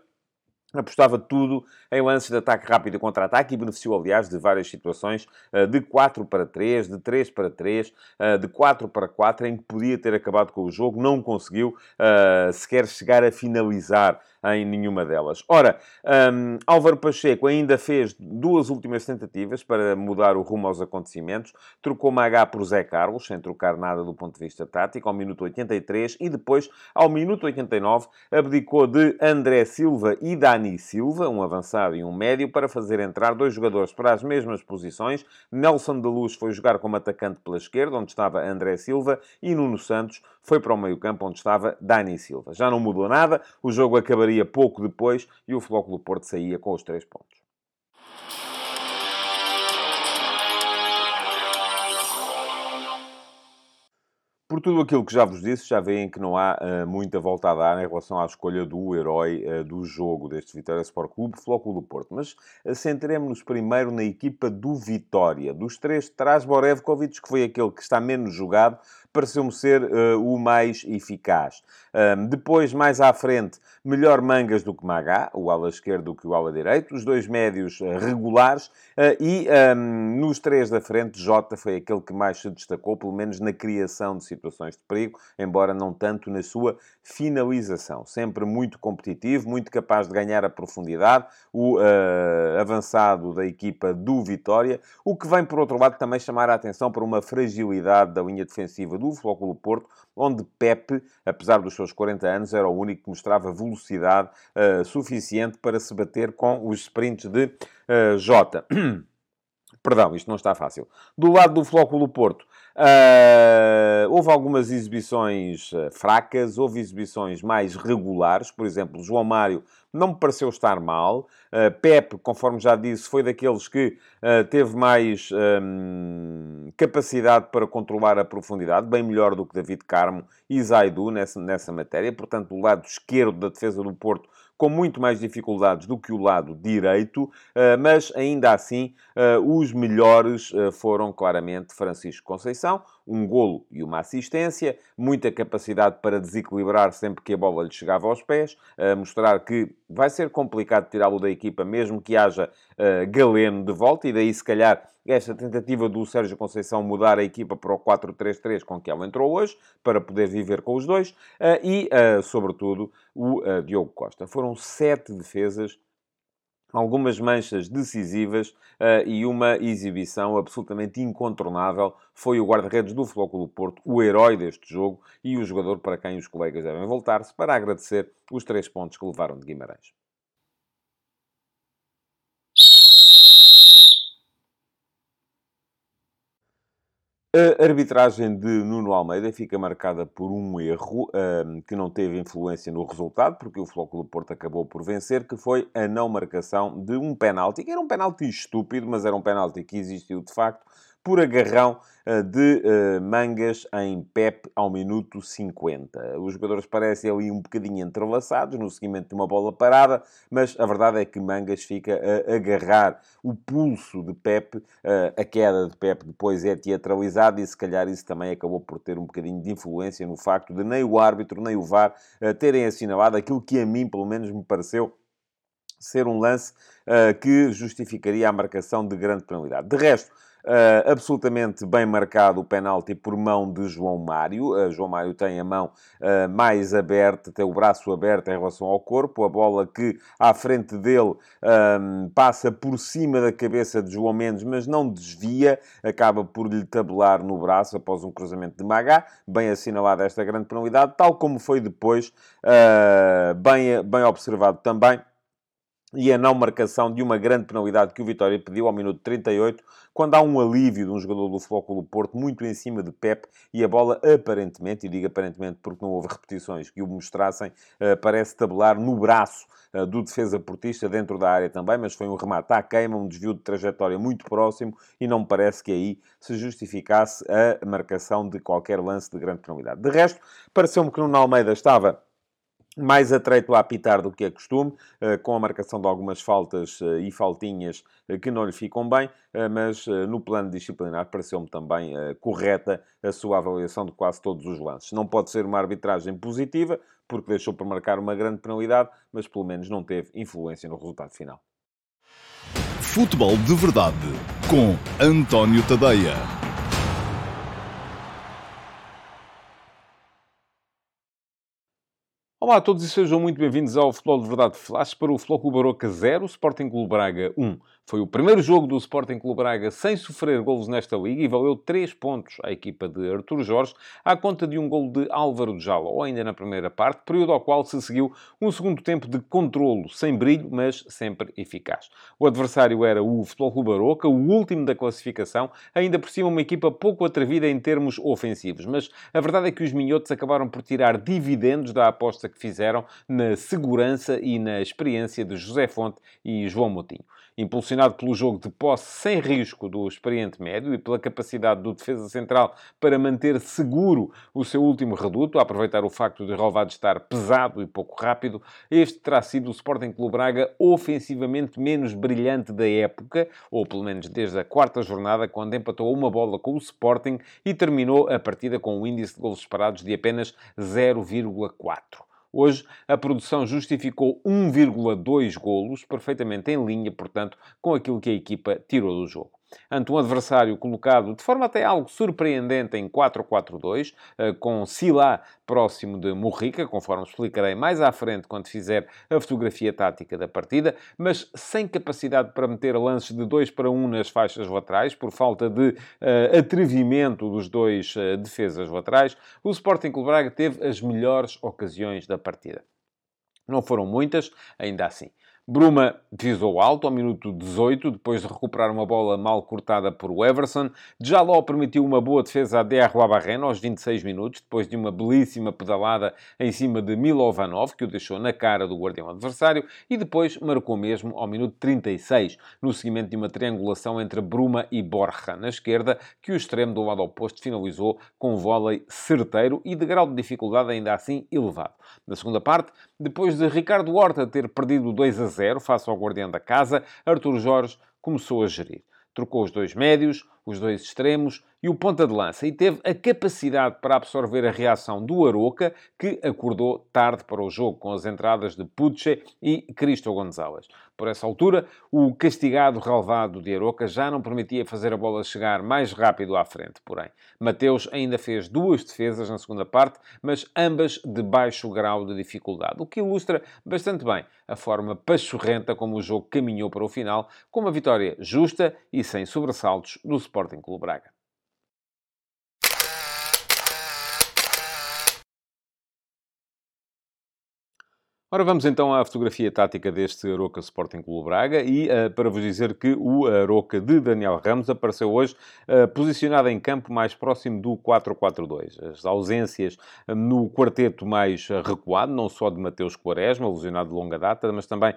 Speaker 2: apostava tudo em lances de ataque rápido e contra-ataque e beneficiou, aliás, de várias situações eh, de 4 para 3, de 3 para 3, eh, de 4 para 4, em que podia ter acabado com o jogo, não conseguiu uh, sequer chegar a finalizar em nenhuma delas. Ora, um, Álvaro Pacheco ainda fez duas últimas tentativas para mudar o rumo aos acontecimentos. Trocou Magá por Zé Carlos, sem trocar nada do ponto de vista tático, ao minuto 83 e depois, ao minuto 89, abdicou de André Silva e Dani Silva, um avançado e um médio, para fazer entrar dois jogadores para as mesmas posições. Nelson de Luz foi jogar como atacante pela esquerda, onde estava André Silva, e Nuno Santos foi para o meio-campo, onde estava Dani Silva. Já não mudou nada, o jogo acabaria pouco depois e o Flóculo Porto saía com os três pontos. Por tudo aquilo que já vos disse, já veem que não há uh, muita volta a dar em relação à escolha do herói uh, do jogo deste Vitória Sport Clube, Flóculo do Porto. Mas uh, centremos-nos primeiro na equipa do Vitória. Dos três, traz Borevkovic, que foi aquele que está menos jogado, pareceu-me ser uh, o mais eficaz. Um, depois, mais à frente, melhor Mangas do que Magá, o ala esquerdo do que o ala direito, os dois médios uh, regulares, uh, e um, nos três da frente, Jota foi aquele que mais se destacou, pelo menos na criação de situações de perigo, embora não tanto na sua finalização. Sempre muito competitivo, muito capaz de ganhar a profundidade, o avançado da equipa do Vitória, o que vem, por outro lado, também chamar a atenção para uma fragilidade da linha defensiva do Flóculo Porto, onde Pepe, apesar dos seus 40 anos, era o único que mostrava velocidade uh, suficiente para se bater com os sprints de uh, Jota. Perdão, isto não está fácil. Do lado do Flóculo Porto, uh, houve algumas exibições fracas, houve exibições mais regulares. Por exemplo, João Mário não me pareceu estar mal. Uh, Pepe, conforme já disse, foi daqueles que uh, teve mais um, capacidade para controlar a profundidade, bem melhor do que David Carmo e Zaidu nessa, nessa matéria. Portanto, o lado esquerdo da defesa do Porto com muito mais dificuldades do que o lado direito, eh, mas ainda assim os melhores foram claramente Francisco Conceição, um golo e uma assistência, muita capacidade para desequilibrar sempre que a bola lhe chegava aos pés, mostrar que vai ser complicado tirá-lo da equipa, mesmo que haja uh, Galeno de volta, e daí, se calhar, esta tentativa do Sérgio Conceição mudar a equipa para o 4-3-3 com que ela entrou hoje, para poder viver com os dois, uh, e, uh, sobretudo, o Diogo Costa. Foram sete defesas algumas manchas decisivas uh, e uma exibição absolutamente incontornável. Foi o guarda-redes do Flóculo Porto, o herói deste jogo e o jogador para quem os colegas devem voltar-se para agradecer os três pontos que levaram de Guimarães. A arbitragem de Nuno Almeida fica marcada por um erro um, que não teve influência no resultado, porque o Flóculo Porto acabou por vencer, que foi a não marcação de um penalti, que era um penalti estúpido, mas era um penalti que existiu de facto, por agarrão eh, de uh, mangas em Pep ao minuto 50. Os jogadores parecem ali um bocadinho entrelaçados no seguimento de uma bola parada, mas a verdade é que Mangas fica a agarrar o pulso de Pep. Uh, a queda de Pep depois é teatralizada e se calhar isso também acabou por ter um bocadinho de influência no facto de nem o árbitro nem o VAR terem assinalado aquilo que a mim, pelo menos, me pareceu ser um lance que justificaria a marcação de grande penalidade. De resto, uh, absolutamente bem marcado o penalti por mão de João Mário. Uh, João Mário tem a mão uh, mais aberta, tem o braço aberto em relação ao corpo. A bola que à frente dele um, passa por cima da cabeça de João Mendes, mas não desvia, acaba por lhe tabelar no braço após um cruzamento de Magá. Bem assinalada esta grande penalidade, tal como foi depois bem, bem observado também e a não marcação de uma grande penalidade que o Vitória pediu ao minuto 38, quando há um alívio de um jogador do Flóculo Porto muito em cima de Pep e a bola aparentemente, e digo aparentemente porque não houve repetições que o mostrassem, eh, parece tabelar no braço eh, do defesa portista dentro da área também, mas foi um remate à queima, um desvio de trajetória muito próximo e não me parece que aí se justificasse a marcação de qualquer lance de grande penalidade. De resto, pareceu-me que Nuno Almeida estava mais atreito a apitar do que é costume, eh, com a marcação de algumas faltas eh, e faltinhas eh, que não lhe ficam bem, mas no plano disciplinar pareceu-me também correta a sua avaliação de quase todos os lances. Não pode ser uma arbitragem positiva, porque deixou por marcar uma grande penalidade, mas pelo menos não teve influência no resultado final.
Speaker 1: Futebol de Verdade com António Tadeia.
Speaker 2: Olá a todos e sejam muito bem-vindos ao Futebol de Verdade Flash para o Floco Baroca 0, Sporting Clube Braga 1. Foi o primeiro jogo do Sporting Clube Braga sem sofrer golos nesta liga e valeu 3 pontos à equipa de Artur Jorge, à conta de um gol de Álvaro de Jalo, ainda na primeira parte, período ao qual se seguiu um segundo tempo de controlo, sem brilho, mas sempre eficaz. O adversário era o Futebol Clube Baroca, o último da classificação, ainda por cima uma equipa pouco atrevida em termos ofensivos, mas a verdade é que os minhotos acabaram por tirar dividendos da aposta que fizeram na segurança e na experiência de José Fonte e João Moutinho impulsionado pelo jogo de posse sem risco do experiente médio e pela capacidade do defesa central para manter seguro o seu último reduto, a aproveitar o facto de Relvado estar pesado e pouco rápido, este terá sido o Sporting Clube Braga ofensivamente menos brilhante da época, ou pelo menos desde a quarta jornada, quando empatou uma bola com o Sporting e terminou a partida com um índice de gols esperados de apenas 0,4. Hoje, a produção justificou 1,2 golos, perfeitamente em linha, portanto, com aquilo que a equipa tirou do jogo ante um adversário colocado de forma até algo surpreendente em 4-4-2, eh, com Sila próximo de Murrica, conforme explicarei mais à frente quando fizer a fotografia tática da partida, mas sem capacidade para meter lances de 2 para 1 nas faixas laterais, por falta de uh, atrevimento dos dois uh, defesas laterais, o Sporting Clube Braga teve as melhores ocasiões da partida. Não foram muitas, ainda assim. Bruma visou alto ao minuto 18, depois de recuperar uma bola mal cortada por Everson. Jaló permitiu uma boa defesa a Derro Barreno aos 26 minutos, depois de uma belíssima pedalada em cima de Milovanov, que o deixou na cara do guardião adversário, e depois marcou mesmo ao minuto 36, no seguimento de uma triangulação entre Bruma e Borja na esquerda, que o extremo do lado oposto finalizou com um vôlei certeiro e de grau de dificuldade ainda assim elevado. Na segunda parte, depois de Ricardo Horta ter perdido 2 a 0, 0 face ao guardião da casa, Artur Jorge começou a gerir. Trocou os dois médios, os dois extremos e o ponta de lança e teve a capacidade para absorver a reação do Aroca, que acordou tarde para o jogo, com as entradas de Puche e Cristo Gonzalez. Por essa altura, o castigado relvado de Aroca já não permitia fazer a bola chegar mais rápido à frente, porém. Mateus ainda fez duas defesas na segunda parte, mas ambas de baixo grau de dificuldade, o que ilustra bastante bem a forma pachorrenta como o jogo caminhou para o final, com uma vitória justa e sem sobressaltos do Sporting Clube Braga. Ora, vamos então à fotografia tática deste Aroca Sporting Clube Braga e uh, para vos dizer que o Aroca de Daniel Ramos apareceu hoje uh, posicionado em campo mais próximo do 4-4-2. As ausências uh, no quarteto mais recuado, não só de Mateus Quaresma, lesionado de longa data, mas também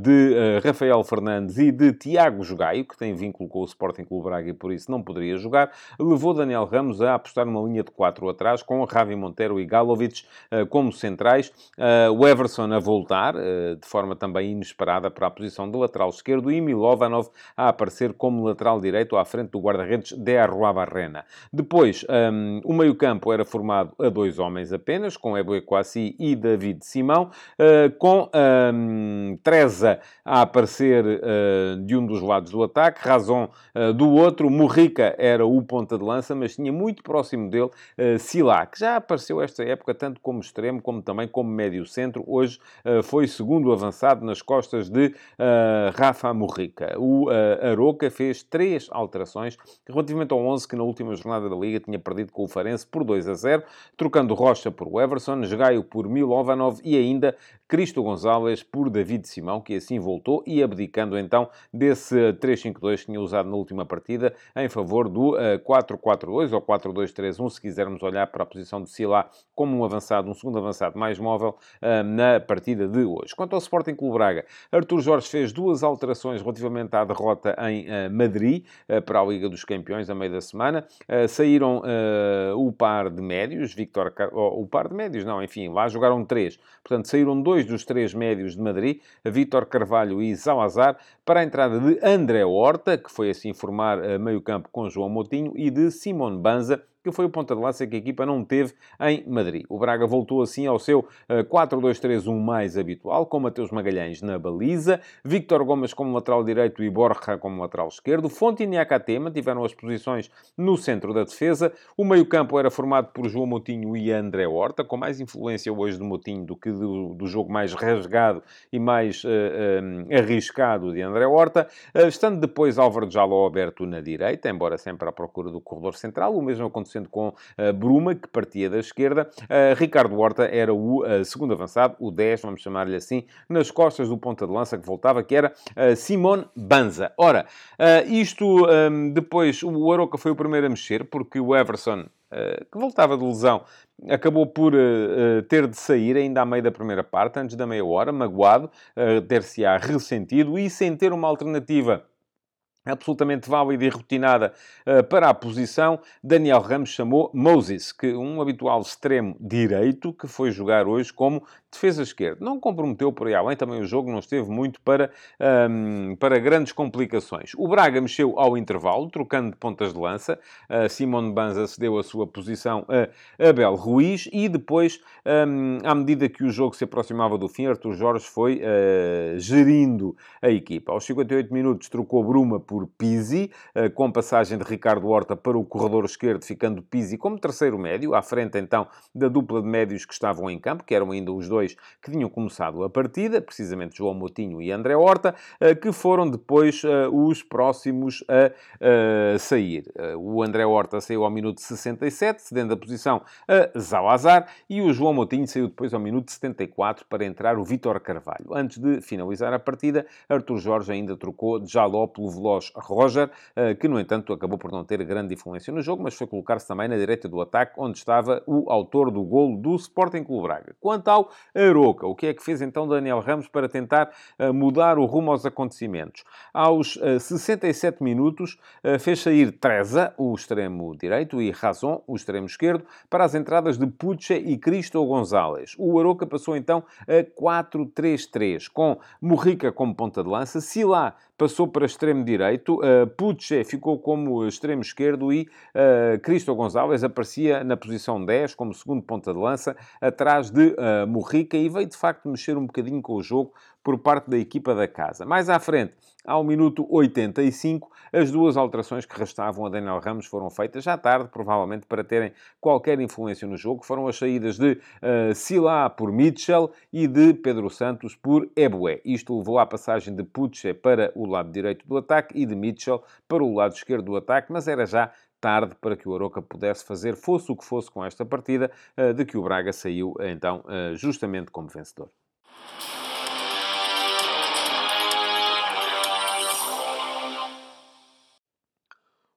Speaker 2: de Rafael Fernandes e de Tiago Jogaio, que tem vínculo com o Sporting Clube Braga e por isso não poderia jogar, levou Daniel Ramos a apostar numa linha de 4 atrás com Ravi Montero e Galovic como centrais. o Everson A voltar, de forma também inesperada para a posição de lateral esquerdo, e Milovanov a aparecer como lateral direito à frente do guarda-redes de Arruabarrena. Depois, um, o meio-campo era formado a dois homens apenas, com Ebo Equassi e David Simão, uh, com um, Treza a aparecer uh, de um dos lados do ataque, Razon do outro, Morrica era o ponta de lança, mas tinha muito próximo dele Silá, que já apareceu esta época tanto como extremo como também como médio centro. Hoje foi segundo avançado nas costas de Rafa Morrica. O Aroca fez três alterações relativamente ao 11 que na última jornada da Liga tinha perdido com o Farense por 2 a 0, trocando Rocha por Everson, Gaio por Milovanov e ainda Cristo Gonzalez por David Simão, que assim voltou e abdicando então desse 3-5-2 que tinha usado na última partida em favor do 4-4-2 ou 4-2-3-1, se quisermos olhar para a posição de Silá como um avançado, um segundo avançado mais móvel na partida de hoje. Quanto ao Sporting Clube Braga, Artur Jorge fez duas alterações relativamente à derrota em Madrid para a Liga dos Campeões a meio da semana. Saíram o par de médios, Victor, o par de médios não, enfim, lá jogaram três. Portanto, saíram dois dos três médios de Madrid, Vítor Carvalho e Salazar, para a entrada de André Horta, que foi assim formar meio campo com João Moutinho, e de Simone Banza, que foi o ponta de lança que a equipa não teve em Madrid. O Braga voltou assim ao seu 4-2-3-1 eh, mais habitual, com Mateus Magalhães na baliza, Victor Gomes como lateral direito e Borja como lateral esquerdo, Fonte e Niakatema tiveram as posições no centro da defesa, o meio-campo era formado por João Moutinho e André Horta, com mais influência hoje do Moutinho do que do, do jogo mais rasgado e mais uh, uh, arriscado de André Horta, uh, estando depois Álvaro Jaló aberto na direita, embora sempre à procura do corredor central, o mesmo aconteceu sendo com uh, Bruma, que partia da esquerda. Uh, Ricardo Horta era o uh, segundo avançado, o 10, vamos chamar-lhe assim, nas costas do ponta de lança que voltava, que era Simone Banza. Ora, isto um, depois, o Aroca foi o primeiro a mexer, porque o Everson que voltava de lesão, acabou por ter de sair ainda à meio da primeira parte, antes da meia hora, magoado, ter-se-á ressentido e sem ter uma alternativa absolutamente válida e rotinada uh, para a posição, Daniel Ramos chamou Moses, que um habitual extremo direito, que foi jogar hoje como defesa esquerda. Não comprometeu por aí além, também o jogo não esteve muito para, um, para grandes complicações. O Braga mexeu ao intervalo, trocando de pontas de lança. Uh, Simone Banza cedeu a sua posição a Abel Ruiz e depois, um, à medida que o jogo se aproximava do fim, Artur Jorge foi uh, gerindo a equipa. Aos 58 minutos trocou Bruma por Pizzi, uh, com passagem de Ricardo Horta para o corredor esquerdo, ficando Pizzi como terceiro médio, à frente então da dupla de médios que estavam em campo, que eram ainda os dois dois que tinham começado a partida, precisamente João Moutinho e André Horta, eh, que foram depois eh, os próximos a sair. Eh, o André Horta saiu ao minuto 67, cedendo a posição a Zalazar, e o João Moutinho saiu depois ao minuto 74 para entrar o Vítor Carvalho. Antes de finalizar a partida, Artur Jorge ainda trocou Jaló pelo veloz Roger, que no entanto acabou por não ter grande influência no jogo, mas foi colocar-se também na direita do ataque, onde estava o autor do golo do Sporting Clube Braga. Quanto ao Aroca. O que é que fez então Daniel Ramos para tentar uh, mudar o rumo aos acontecimentos? Aos uh, eh, 67 minutos, uh, fez sair Treza, o extremo direito, e Razon, o extremo esquerdo, para as entradas de Puche e Cristo Gonzalez. O Aroca passou então a 4-3-3, com Morrica como ponta de lança, Silá passou para extremo direito, uh, Puche ficou como extremo esquerdo e uh, Cristo Gonzalez aparecia na posição 10 como segundo ponta de lança, atrás de uh, Morrica e veio de facto mexer um bocadinho com o jogo por parte da equipa da casa. Mais à frente, ao minuto 85, as duas alterações que restavam a Daniel Ramos foram feitas já tarde, provavelmente para terem qualquer influência no jogo. Foram as saídas de uh, Silá por Mitchell e de Pedro Santos por Ebué. Isto levou à passagem de Puche para o lado direito do ataque e de Mitchell para o lado esquerdo do ataque, mas era já tarde para que o Aroca pudesse fazer, fosse o que fosse com esta partida, uh, de que o Braga saiu então uh, justamente como vencedor.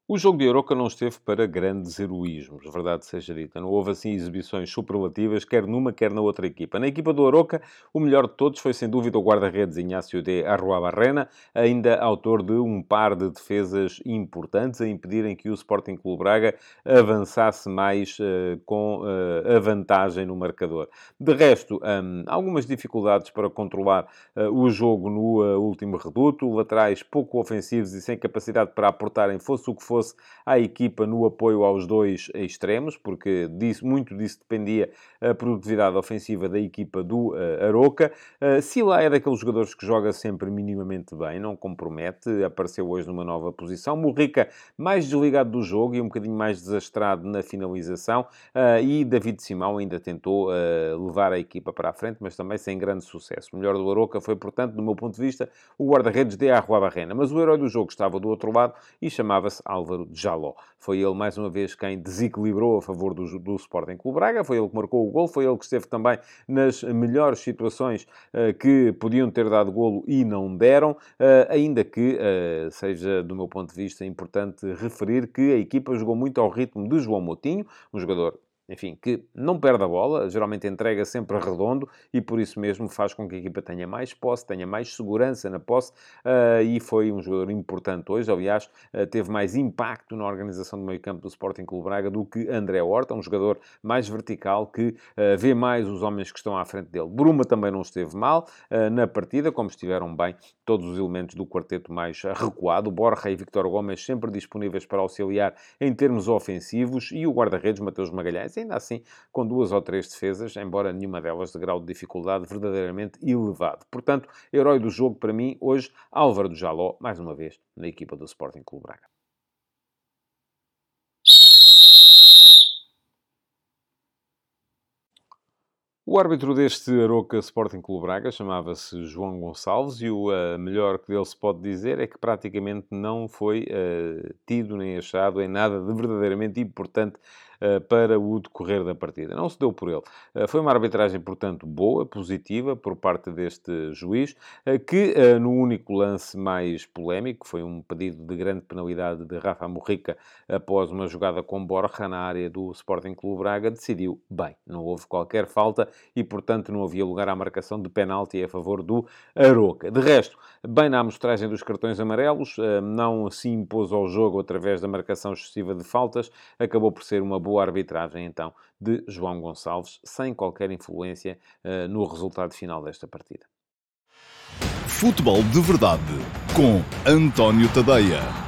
Speaker 2: O jogo de Aroca não esteve para grandes heroísmos, verdade seja dita. Não houve, assim, exibições superlativas, quer numa, quer na outra equipa. Na equipa do Aroca, o melhor de todos foi, sem dúvida, o guarda-redes Inácio de Arruabarrena, ainda autor de um par de defesas importantes, a impedirem que o Sporting Clube Braga avançasse mais uh, com uh, a vantagem no marcador. De resto, um, algumas dificuldades para controlar uh, o jogo no último reduto, laterais pouco ofensivos e sem capacidade para aportarem, fosse o que fosse, fosse equipa no apoio aos dois extremos, porque disso, muito disso dependia a produtividade ofensiva da equipa do uh, Aroca. Uh, Sila é daqueles jogadores que joga sempre minimamente bem, não compromete, apareceu hoje numa nova posição. Murrica mais desligado do jogo e um bocadinho mais desastrado na finalização. Uh, e David Simão ainda tentou uh, levar a equipa para a frente, mas também sem grande sucesso. O melhor do Aroca foi, portanto, do meu ponto de vista, o guarda-redes de Arrua Barrena. Mas o herói do jogo estava do outro lado e chamava-se Álvaro Jaló. Foi ele, mais uma vez, quem desequilibrou a favor do, do Sporting Clube Braga. Foi ele que marcou o gol. Foi ele que esteve também nas melhores situações uh, que podiam ter dado golo e não deram. Uh, ainda que uh, seja, do meu ponto de vista, importante referir que a equipa jogou muito ao ritmo de João Moutinho, um jogador enfim, que não perde a bola, geralmente entrega sempre redondo e por isso mesmo faz com que a equipa tenha mais posse, tenha mais segurança na posse uh, e foi um jogador importante hoje. Aliás, uh, teve mais impacto na organização do meio campo do Sporting Clube Braga do que André Horta, um jogador mais vertical que uh, vê mais os homens que estão à frente dele. Bruma também não esteve mal na partida, como estiveram bem todos os elementos do quarteto mais recuado. Borja e Victor Gomes sempre disponíveis para auxiliar em termos ofensivos e o guarda-redes Mateus Magalhães ainda assim com duas ou três defesas, embora nenhuma delas de grau de dificuldade verdadeiramente elevado. Portanto, herói do jogo para mim, hoje, Álvaro do Jaló, mais uma vez, na equipa do Sporting Clube Braga. O árbitro deste Aroca Sporting Clube Braga chamava-se João Gonçalves e o uh, melhor que dele se pode dizer é que praticamente não foi uh, tido nem achado em nada de verdadeiramente importante para o decorrer da partida. Não se deu por ele. Eh, foi uma arbitragem, portanto, boa, positiva, por parte deste juiz, eh, que no único lance mais polémico, foi um pedido de grande penalidade de Rafa Morrica após uma jogada com Borja na área do Sporting Clube Braga, decidiu bem. Não houve qualquer falta e, portanto, não havia lugar à marcação de penalti a favor do Aroca. De resto, bem na amostragem dos cartões amarelos, não se impôs ao jogo através da marcação excessiva de faltas, acabou por ser uma boa arbitragem, então, de João Gonçalves, sem qualquer influência uh, no resultado final desta partida.
Speaker 1: Futebol de Verdade, com António Tadeia.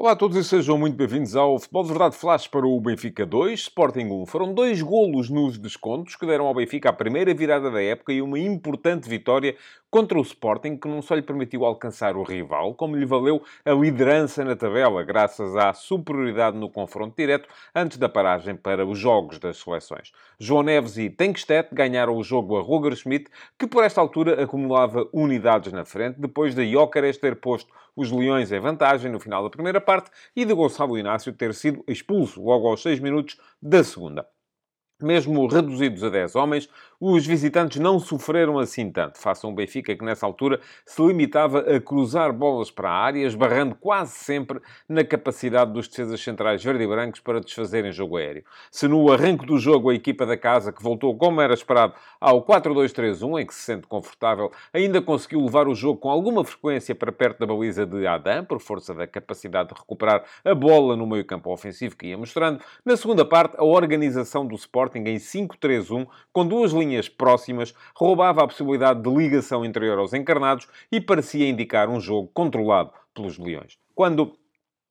Speaker 2: Olá a todos e sejam muito bem-vindos ao Futebol de Verdade Flash para o Benfica 2, Sporting 1. Foram dois golos nos descontos que deram ao Benfica a primeira virada da época e uma importante vitória contra o Sporting, que não só lhe permitiu alcançar o rival, como lhe valeu a liderança na tabela, graças à superioridade no confronto direto antes da paragem para os jogos das seleções. João Neves e Tenkstedt ganharam o jogo a Roger Schmidt, que por esta altura acumulava unidades na frente, depois de Jóqueres ter posto os Leões em vantagem no final da primeira parte e de Gonçalo Inácio ter sido expulso logo aos 6 minutos da segunda. Mesmo reduzidos a 10 homens, os visitantes não sofreram assim tanto. Façam um Benfica que, nessa altura, se limitava a cruzar bolas para a área, esbarrando quase sempre na capacidade dos defesas centrais verde e brancos para desfazerem jogo aéreo. Se no arranque do jogo a equipa da casa, que voltou como era esperado ao 4-2-3-1, em que se sente confortável, ainda conseguiu levar o jogo com alguma frequência para perto da baliza de Adam, por força da capacidade de recuperar a bola no meio campo ofensivo que ia mostrando, na segunda parte, a organização do Sporting em 5-3-1, com duas linhas linhas próximas, roubava a possibilidade de ligação interior aos encarnados e parecia indicar um jogo controlado pelos leões. Quando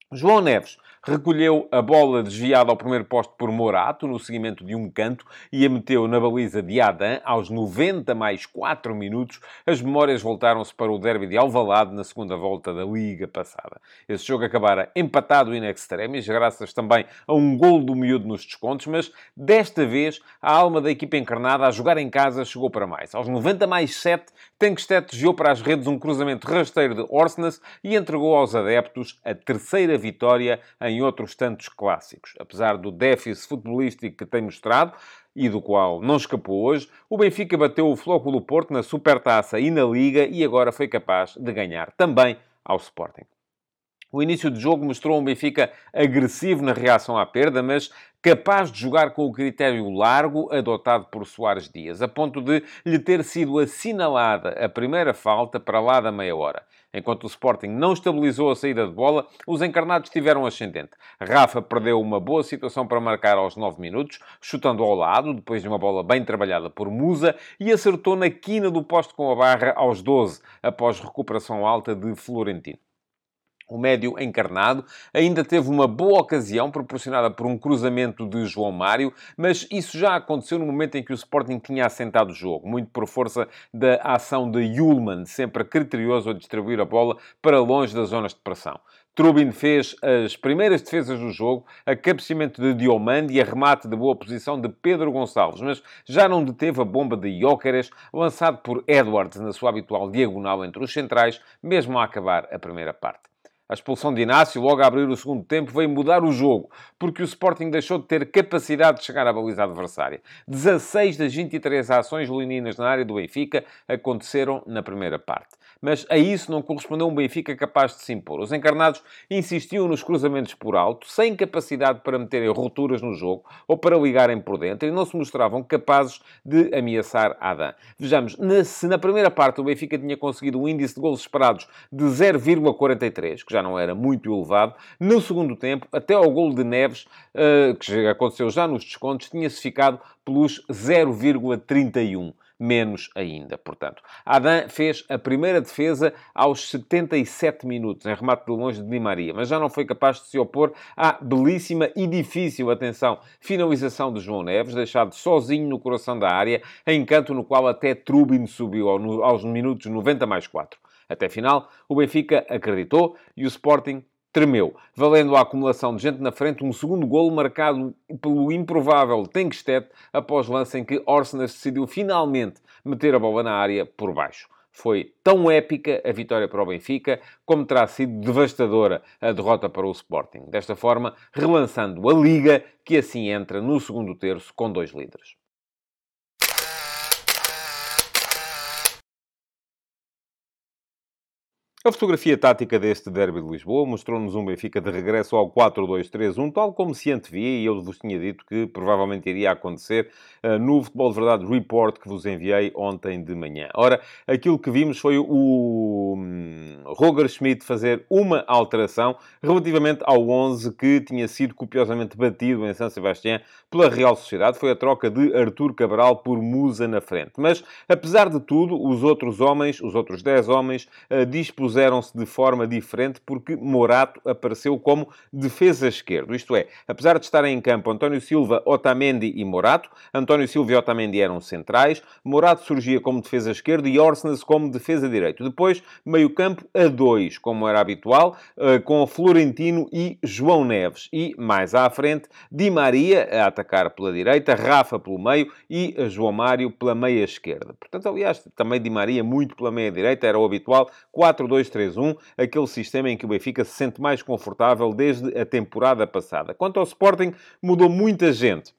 Speaker 2: João Neves recolheu a bola desviada ao primeiro posto por Morato, no seguimento de um canto, e a meteu na baliza de Adam, aos 90 mais 4 minutos. As memórias voltaram-se para o derby de Alvalade na segunda volta da Liga passada. Esse jogo acabara empatado in extremis, graças também a um gol do miúdo nos descontos, mas desta vez a alma da equipa encarnada a jogar em casa chegou para mais. Aos 90 mais 7, Tenkstedt desviou para as redes um cruzamento rasteiro de Orsnes e entregou aos adeptos a terceira vitória em outros tantos clássicos. Apesar do déficit futebolístico que tem mostrado, e do qual não escapou hoje, o Benfica bateu o Flóculo Porto na Supertaça e na Liga e agora foi capaz de ganhar também ao Sporting. O início do jogo mostrou um Benfica agressivo na reação à perda, mas capaz de jogar com o critério largo adotado por Soares Dias, a ponto de lhe ter sido assinalada a primeira falta para lá da meia hora. Enquanto o Sporting não estabilizou a saída de bola, os encarnados tiveram ascendente. Rafa perdeu uma boa situação para marcar aos 9 minutos, chutando ao lado, depois de uma bola bem trabalhada por Musa, e acertou na quina do poste com a barra aos 12, após recuperação alta de Florentino. O médio encarnado ainda teve uma boa ocasião proporcionada por um cruzamento de João Mário, mas isso já aconteceu no momento em que o Sporting tinha assentado o jogo, muito por força da ação de Yulman, sempre criterioso a distribuir a bola para longe das zonas de pressão. Trubin fez as primeiras defesas do jogo, a cabeceamento de Diomande e a remate de boa posição de Pedro Gonçalves, mas já não deteve a bomba de Jóqueres, lançado por Edwards na sua habitual diagonal entre os centrais, mesmo a acabar a primeira parte. A expulsão de Inácio, logo a abrir o segundo tempo, veio mudar o jogo, porque o Sporting deixou de ter capacidade de chegar à baliza adversária. 16 das 23 ações leoninas na área do Benfica aconteceram na primeira parte mas a isso não correspondeu um Benfica capaz de se impor. Os encarnados insistiam nos cruzamentos por alto, sem capacidade para meterem rupturas no jogo ou para ligarem por dentro e não se mostravam capazes de ameaçar Adam. Vejamos, se na primeira parte o Benfica tinha conseguido um índice de gols esperados de 0,43, que já não era muito elevado, no segundo tempo, até ao gol de Neves, eh, que aconteceu já nos descontos, tinha-se ficado pelos 0,31 menos ainda. Portanto, Adam fez a primeira defesa aos 77 minutos, em remate de longe de Di Maria, mas já não foi capaz de se opor à belíssima e difícil, atenção, finalização de João Neves, deixado sozinho no coração da área, em canto no qual até Trubin subiu aos minutos 90 mais 4. Até final, o Benfica acreditou e o Sporting tremeu, valendo a acumulação de gente na frente um segundo golo marcado pelo improvável Tenkstedt após lance em que Orsenas decidiu finalmente meter a bola na área por baixo. Foi tão épica a vitória para o Benfica, como terá sido devastadora a derrota para o Sporting. Desta forma, relançando a Liga, que assim entra no segundo terço com dois líderes. A fotografia tática deste derby de Lisboa mostrou-nos um Benfica de regresso ao 4-2-3-1, tal como se antevia, e eu vos tinha dito que provavelmente iria acontecer uh, no Futebol de Verdade Report que vos enviei ontem de manhã. Ora, aquilo que vimos foi o um, Roger Schmidt fazer uma alteração relativamente ao 11 que tinha sido copiosamente batido em São Sebastião pela Real Sociedade. Foi a troca de Artur Cabral por Musa na frente. Mas, apesar de tudo, os outros homens, os outros 10 homens, uh, dispuseram puseram-se de forma diferente porque Morato apareceu como defesa esquerdo. Isto é, apesar de estarem em campo António Silva, Otamendi e Morato, António Silva e Otamendi eram centrais, Morato surgia como defesa esquerdo e Orsnes como defesa direito. Depois, meio campo a dois, como era habitual, eh, com Florentino e João Neves. E, mais à frente, Di Maria a atacar pela direita, Rafa pelo meio e João Mário pela meia esquerda. Portanto, aliás, também Di Maria muito pela meia direita, era o habitual 4-2 2-3-1, aquele sistema em que o Benfica se sente mais confortável desde a temporada passada. Quanto ao Sporting, mudou muita gente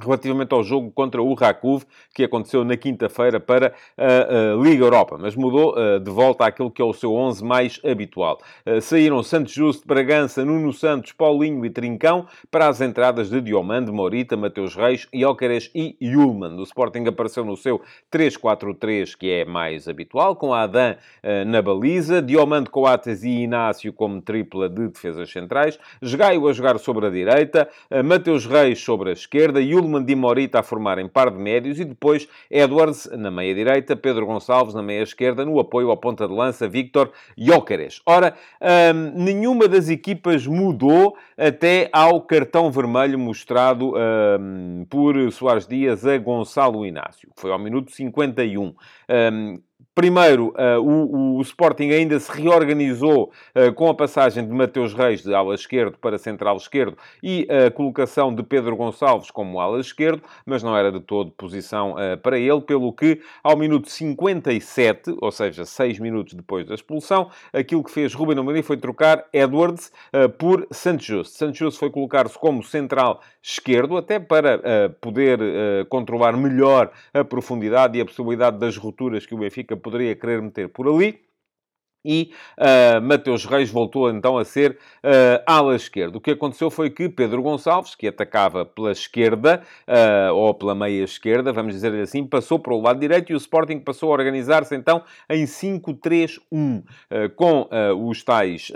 Speaker 2: relativamente ao jogo contra o Rakov, que aconteceu na quinta-feira para a, Liga Europa, mas mudou uh, de volta àquilo que é o seu 11 mais habitual. Uh, saíram Santos Justo, Bragança, Nuno Santos, Paulinho e Trincão para as entradas de Diomande, Morita, Mateus Reis, Jóqueres e Yulman. O Sporting apareceu no seu 3-4-3, que é mais habitual, com Adam uh, na baliza, Diomande, Coates e Inácio como tripla de defesas centrais, Gaio a jogar sobre a direita, Mateus Reis sobre a esquerda, Yulman Tillman Di Morita a formarem par de médios e depois Edwards na meia direita, Pedro Gonçalves na meia esquerda, no apoio ao ponta de lança Victor Jóqueres. Ora, hum, nenhuma das equipas mudou até ao cartão vermelho mostrado hum, por Soares Dias a Gonçalo Inácio, que foi ao minuto 51. Hum, Primeiro, o, o, Sporting ainda se reorganizou com a passagem de Mateus Reis de ala esquerdo para central esquerdo e a colocação de Pedro Gonçalves como ala esquerdo, mas não era de todo posição para ele, pelo que ao minuto 57, ou seja, 6 minutos depois da expulsão, aquilo que fez Ruben Amorim foi trocar Edwards por Santos Justo. Santos Justo foi colocar-se como central esquerdo, até para poder controlar melhor a profundidade e a possibilidade das rupturas que o Benfica poderia querer meter por ali e uh, Mateus Reis voltou então a ser uh, ala esquerda. O que aconteceu foi que Pedro Gonçalves, que atacava pela esquerda, uh, ou pela meia esquerda, vamos dizer assim, passou para o lado direito e o Sporting passou a organizar-se então em 5-3-1, uh, com os tais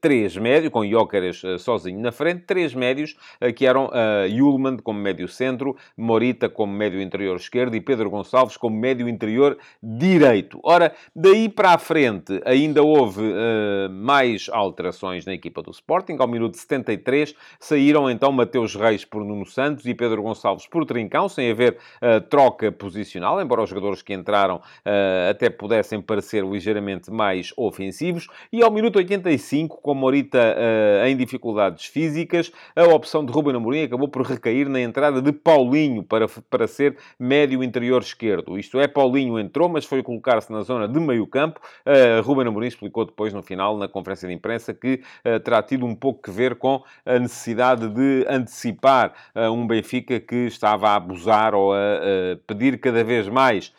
Speaker 2: três médios, com Jóqueres sozinho na frente, três médios, que eram uh, como médio centro, Morita como médio interior esquerdo e Pedro Gonçalves como médio interior direito. Ora, daí para a frente, ainda ainda houve uh, mais alterações na equipa do Sporting. Ao minuto 73 saíram então Mateus Reis por Nuno Santos e Pedro Gonçalves por Trincão, sem haver uh, troca posicional, embora os jogadores que entraram uh, até pudessem parecer ligeiramente mais ofensivos. E ao minuto 85, com Morita em dificuldades físicas, a opção de Ruben Amorim acabou por recair na entrada de Paulinho para, para ser médio interior esquerdo. Isto é, Paulinho entrou, mas foi colocar-se na zona de meio campo. Ruben Amorim explicou depois, no final, na conferência de imprensa, que uh, terá tido um pouco que ver com a necessidade de antecipar uh, um Benfica que estava a abusar ou a uh, pedir cada vez mais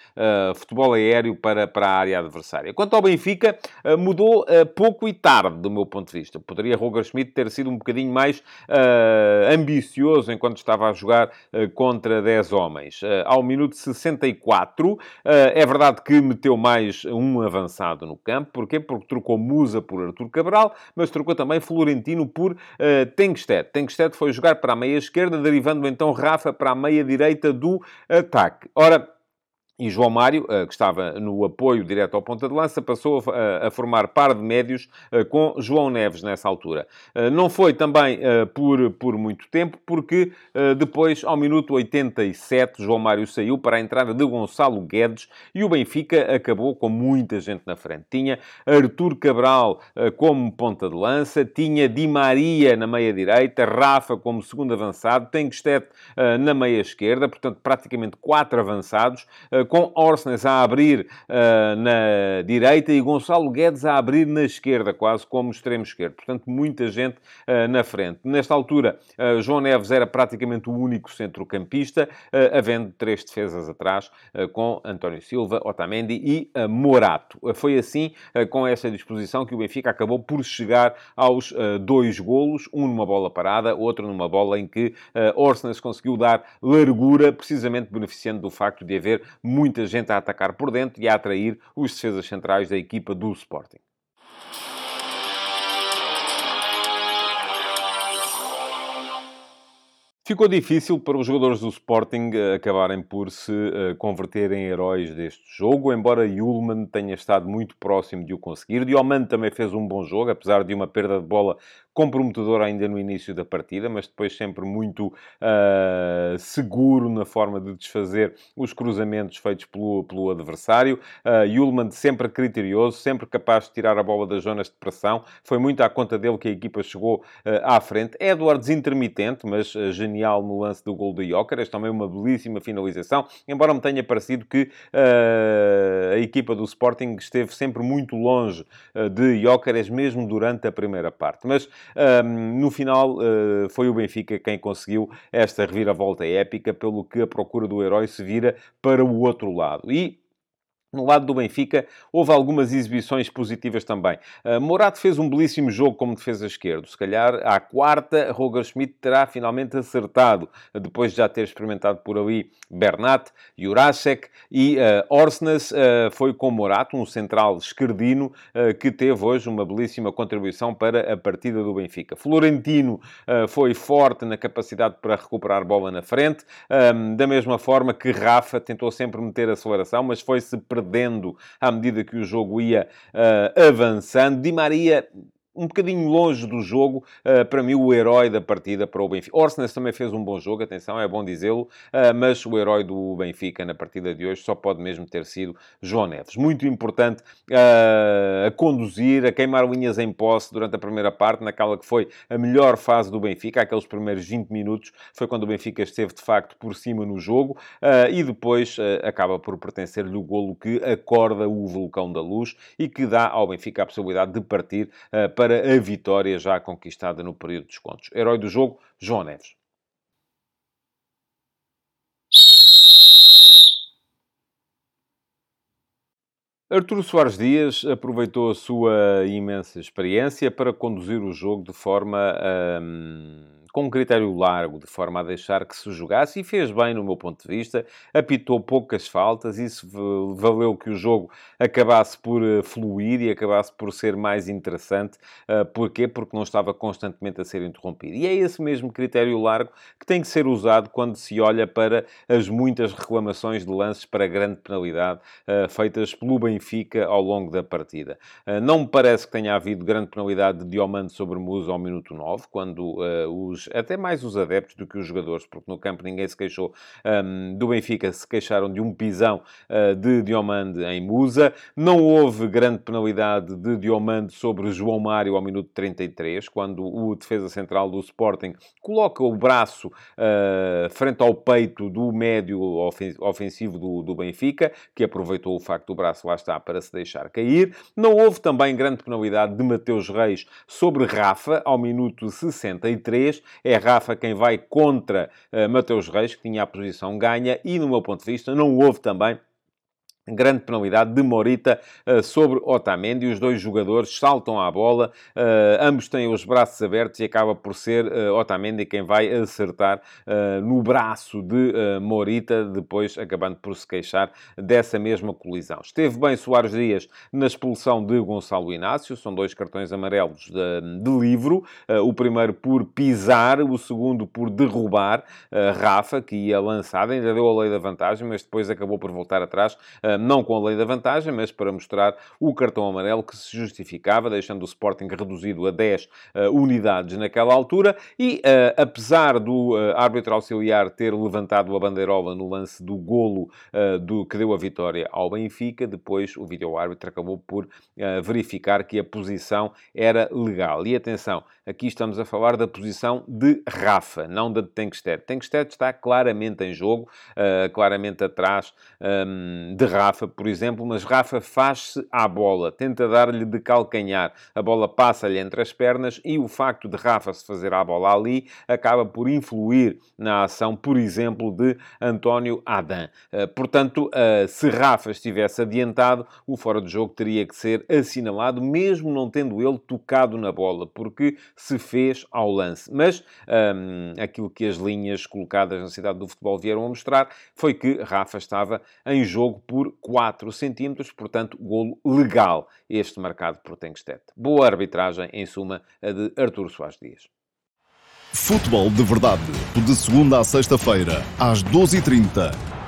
Speaker 2: futebol aéreo para, para a área adversária. Quanto ao Benfica, mudou pouco e tarde, do meu ponto de vista. Poderia Roger Schmidt ter sido um bocadinho mais ambicioso enquanto estava a jogar contra 10 homens. ao minuto 64, é verdade que meteu mais um avançado no campo, Porquê? Porque trocou Musa por Artur Cabral, mas trocou também Florentino por uh, Tengsted. Tengsted foi jogar para a meia esquerda, derivando então Rafa para a meia direita do ataque. Ora, e João Mário, eh, que estava no apoio direto ao ponta de lança, passou a, formar par de médios eh, com João Neves nessa altura. Eh, não foi também por, por muito tempo, porque depois, ao minuto 87, João Mário saiu para a entrada de Gonçalo Guedes e o Benfica acabou com muita gente na frente. Tinha Artur Cabral como ponta de lança, tinha Di Maria na meia direita, Rafa como segundo avançado, Tengsted na meia esquerda, portanto, praticamente quatro avançados com Orsnes a abrir uh, na direita e Gonçalo Guedes a abrir na esquerda, quase como extremo esquerdo. Portanto, muita gente uh, na frente. Nesta altura, uh, João Neves era praticamente o único centrocampista, havendo três defesas atrás, com António Silva, Otamendi e Morato. foi assim, com essa disposição, que o Benfica acabou por chegar aos dois golos, um numa bola parada, outro numa bola em que Orsnes conseguiu dar largura, precisamente beneficiando do facto de haver muita gente a atacar por dentro e a atrair os defesas centrais da equipa do Sporting. Ficou difícil para os jogadores do Sporting eh, acabarem por se uh, converter em heróis deste jogo, embora Yulman tenha estado muito próximo de o conseguir. Dioman também fez um bom jogo, apesar de uma perda de bola comprometedor ainda no início da partida, mas depois sempre muito uh, seguro na forma de desfazer os cruzamentos feitos pelo, pelo adversário. Uh, Yulman sempre criterioso, sempre capaz de tirar a bola das zonas de pressão. Foi muito à conta dele que a equipa chegou uh, à frente. Edwards intermitente, mas uh, genial no lance do gol de Jóqueres. Também uma belíssima finalização, embora me tenha parecido que a equipa do Sporting esteve sempre muito longe de Jóqueres, mesmo durante a primeira parte. Mas um, no final, uh, foi o Benfica quem conseguiu esta reviravolta épica, pelo que a procura do herói se vira para o outro lado. E no lado do Benfica, houve algumas exibições positivas também. Uh, Morato fez um belíssimo jogo como defesa esquerdo. Se calhar, à quarta, Roger Schmidt terá finalmente acertado, depois de já ter experimentado por ali Bernat, Jurasek e uh, Orsnes. Uh, foi com Morato, um central esquerdino, uh, que teve hoje uma belíssima contribuição para a partida do Benfica. Florentino foi forte na capacidade para recuperar bola na frente, um, da mesma forma que Rafa tentou sempre meter aceleração, mas foi-se à medida que o jogo ia uh, avançando. Di Maria um bocadinho longe do jogo, uh, para mim, o herói da partida para o Benfica. Orsnes também fez um bom jogo, atenção, é bom dizê-lo, uh, mas o herói do Benfica na partida de hoje só pode mesmo ter sido João Neves. Muito importante uh, a conduzir, a queimar linhas em posse durante a primeira parte, naquela que foi a melhor fase do Benfica, aqueles primeiros 20 minutos, foi quando o Benfica esteve de facto por cima no jogo, e depois acaba por pertencer-lhe o golo que acorda o vulcão da luz e que dá ao Benfica a possibilidade de partir para para a vitória já conquistada no período de descontos. Herói do jogo, João Neves. Arturo Soares Dias aproveitou a sua imensa experiência para conduzir o jogo de forma. Hum com um critério largo, de forma a deixar que se jogasse, e fez bem, no meu ponto de vista, apitou poucas faltas, isso valeu que o jogo acabasse por eh, fluir e acabasse por ser mais interessante. Uh, porquê? Porque não estava constantemente a ser interrompido. E é esse mesmo critério largo que tem que ser usado quando se olha para as muitas reclamações de lances para grande penalidade uh, feitas pelo Benfica ao longo da partida. Não me parece que tenha havido grande penalidade de Diomande sobre Musa ao minuto 9, quando os os, até mais os adeptos do que os jogadores, porque no campo ninguém se queixou um, do Benfica, se queixaram de um pisão uh, de Diomande em Musa. Não houve grande penalidade de Diomande sobre João Mário ao minuto 33, quando o defesa central do Sporting coloca o braço uh, frente ao peito do médio ofensivo do, do Benfica, que aproveitou o facto do braço lá está para se deixar cair. Não houve também grande penalidade de Mateus Reis sobre Rafa ao minuto 63 é Rafa quem vai contra uh, Mateus Reis, que tinha a posição ganha, e, no meu ponto de vista, não houve também Grande penalidade de Morita uh, sobre Otamendi. Os dois jogadores saltam à bola, uh, ambos têm os braços abertos e acaba por ser uh, Otamendi quem vai acertar no braço de Morita, depois acabando por se queixar dessa mesma colisão. Esteve bem Soares Dias na expulsão de Gonçalo Inácio, são dois cartões amarelos de, de livro, o primeiro por pisar, o segundo por derrubar Rafa, que ia lançada, ainda deu a lei da vantagem, mas depois acabou por voltar atrás não com a lei da vantagem, mas para mostrar o cartão amarelo que se justificava, deixando o Sporting reduzido a 10 uh, unidades naquela altura. E uh, apesar do árbitro auxiliar ter levantado a bandeirola no lance do golo do, que deu a vitória ao Benfica, depois o vídeo-árbitro acabou por verificar que a posição era legal. E atenção, aqui estamos a falar da posição de Rafa, não da de Tenkstedt. Tenkstedt está claramente em jogo, claramente atrás um, de Rafa por exemplo, mas Rafa faz-se à bola, tenta dar-lhe de calcanhar. A bola passa-lhe entre as pernas e o facto de Rafa se fazer à bola ali acaba por influir na ação, por exemplo, de António Adam. Eh, portanto, eh, se Rafa estivesse adiantado, o fora de jogo teria que ser assinalado, mesmo não tendo ele tocado na bola, porque se fez ao lance. Mas um, ehm, aquilo que as linhas colocadas na cidade do futebol vieram a mostrar foi que Rafa estava em jogo por 4 centímetros, portanto, golo legal, este marcado por Tenkstedt. Boa arbitragem, em suma, a de Artur Soares Dias.
Speaker 1: Futebol de Verdade, de segunda a sexta-feira, às 12h30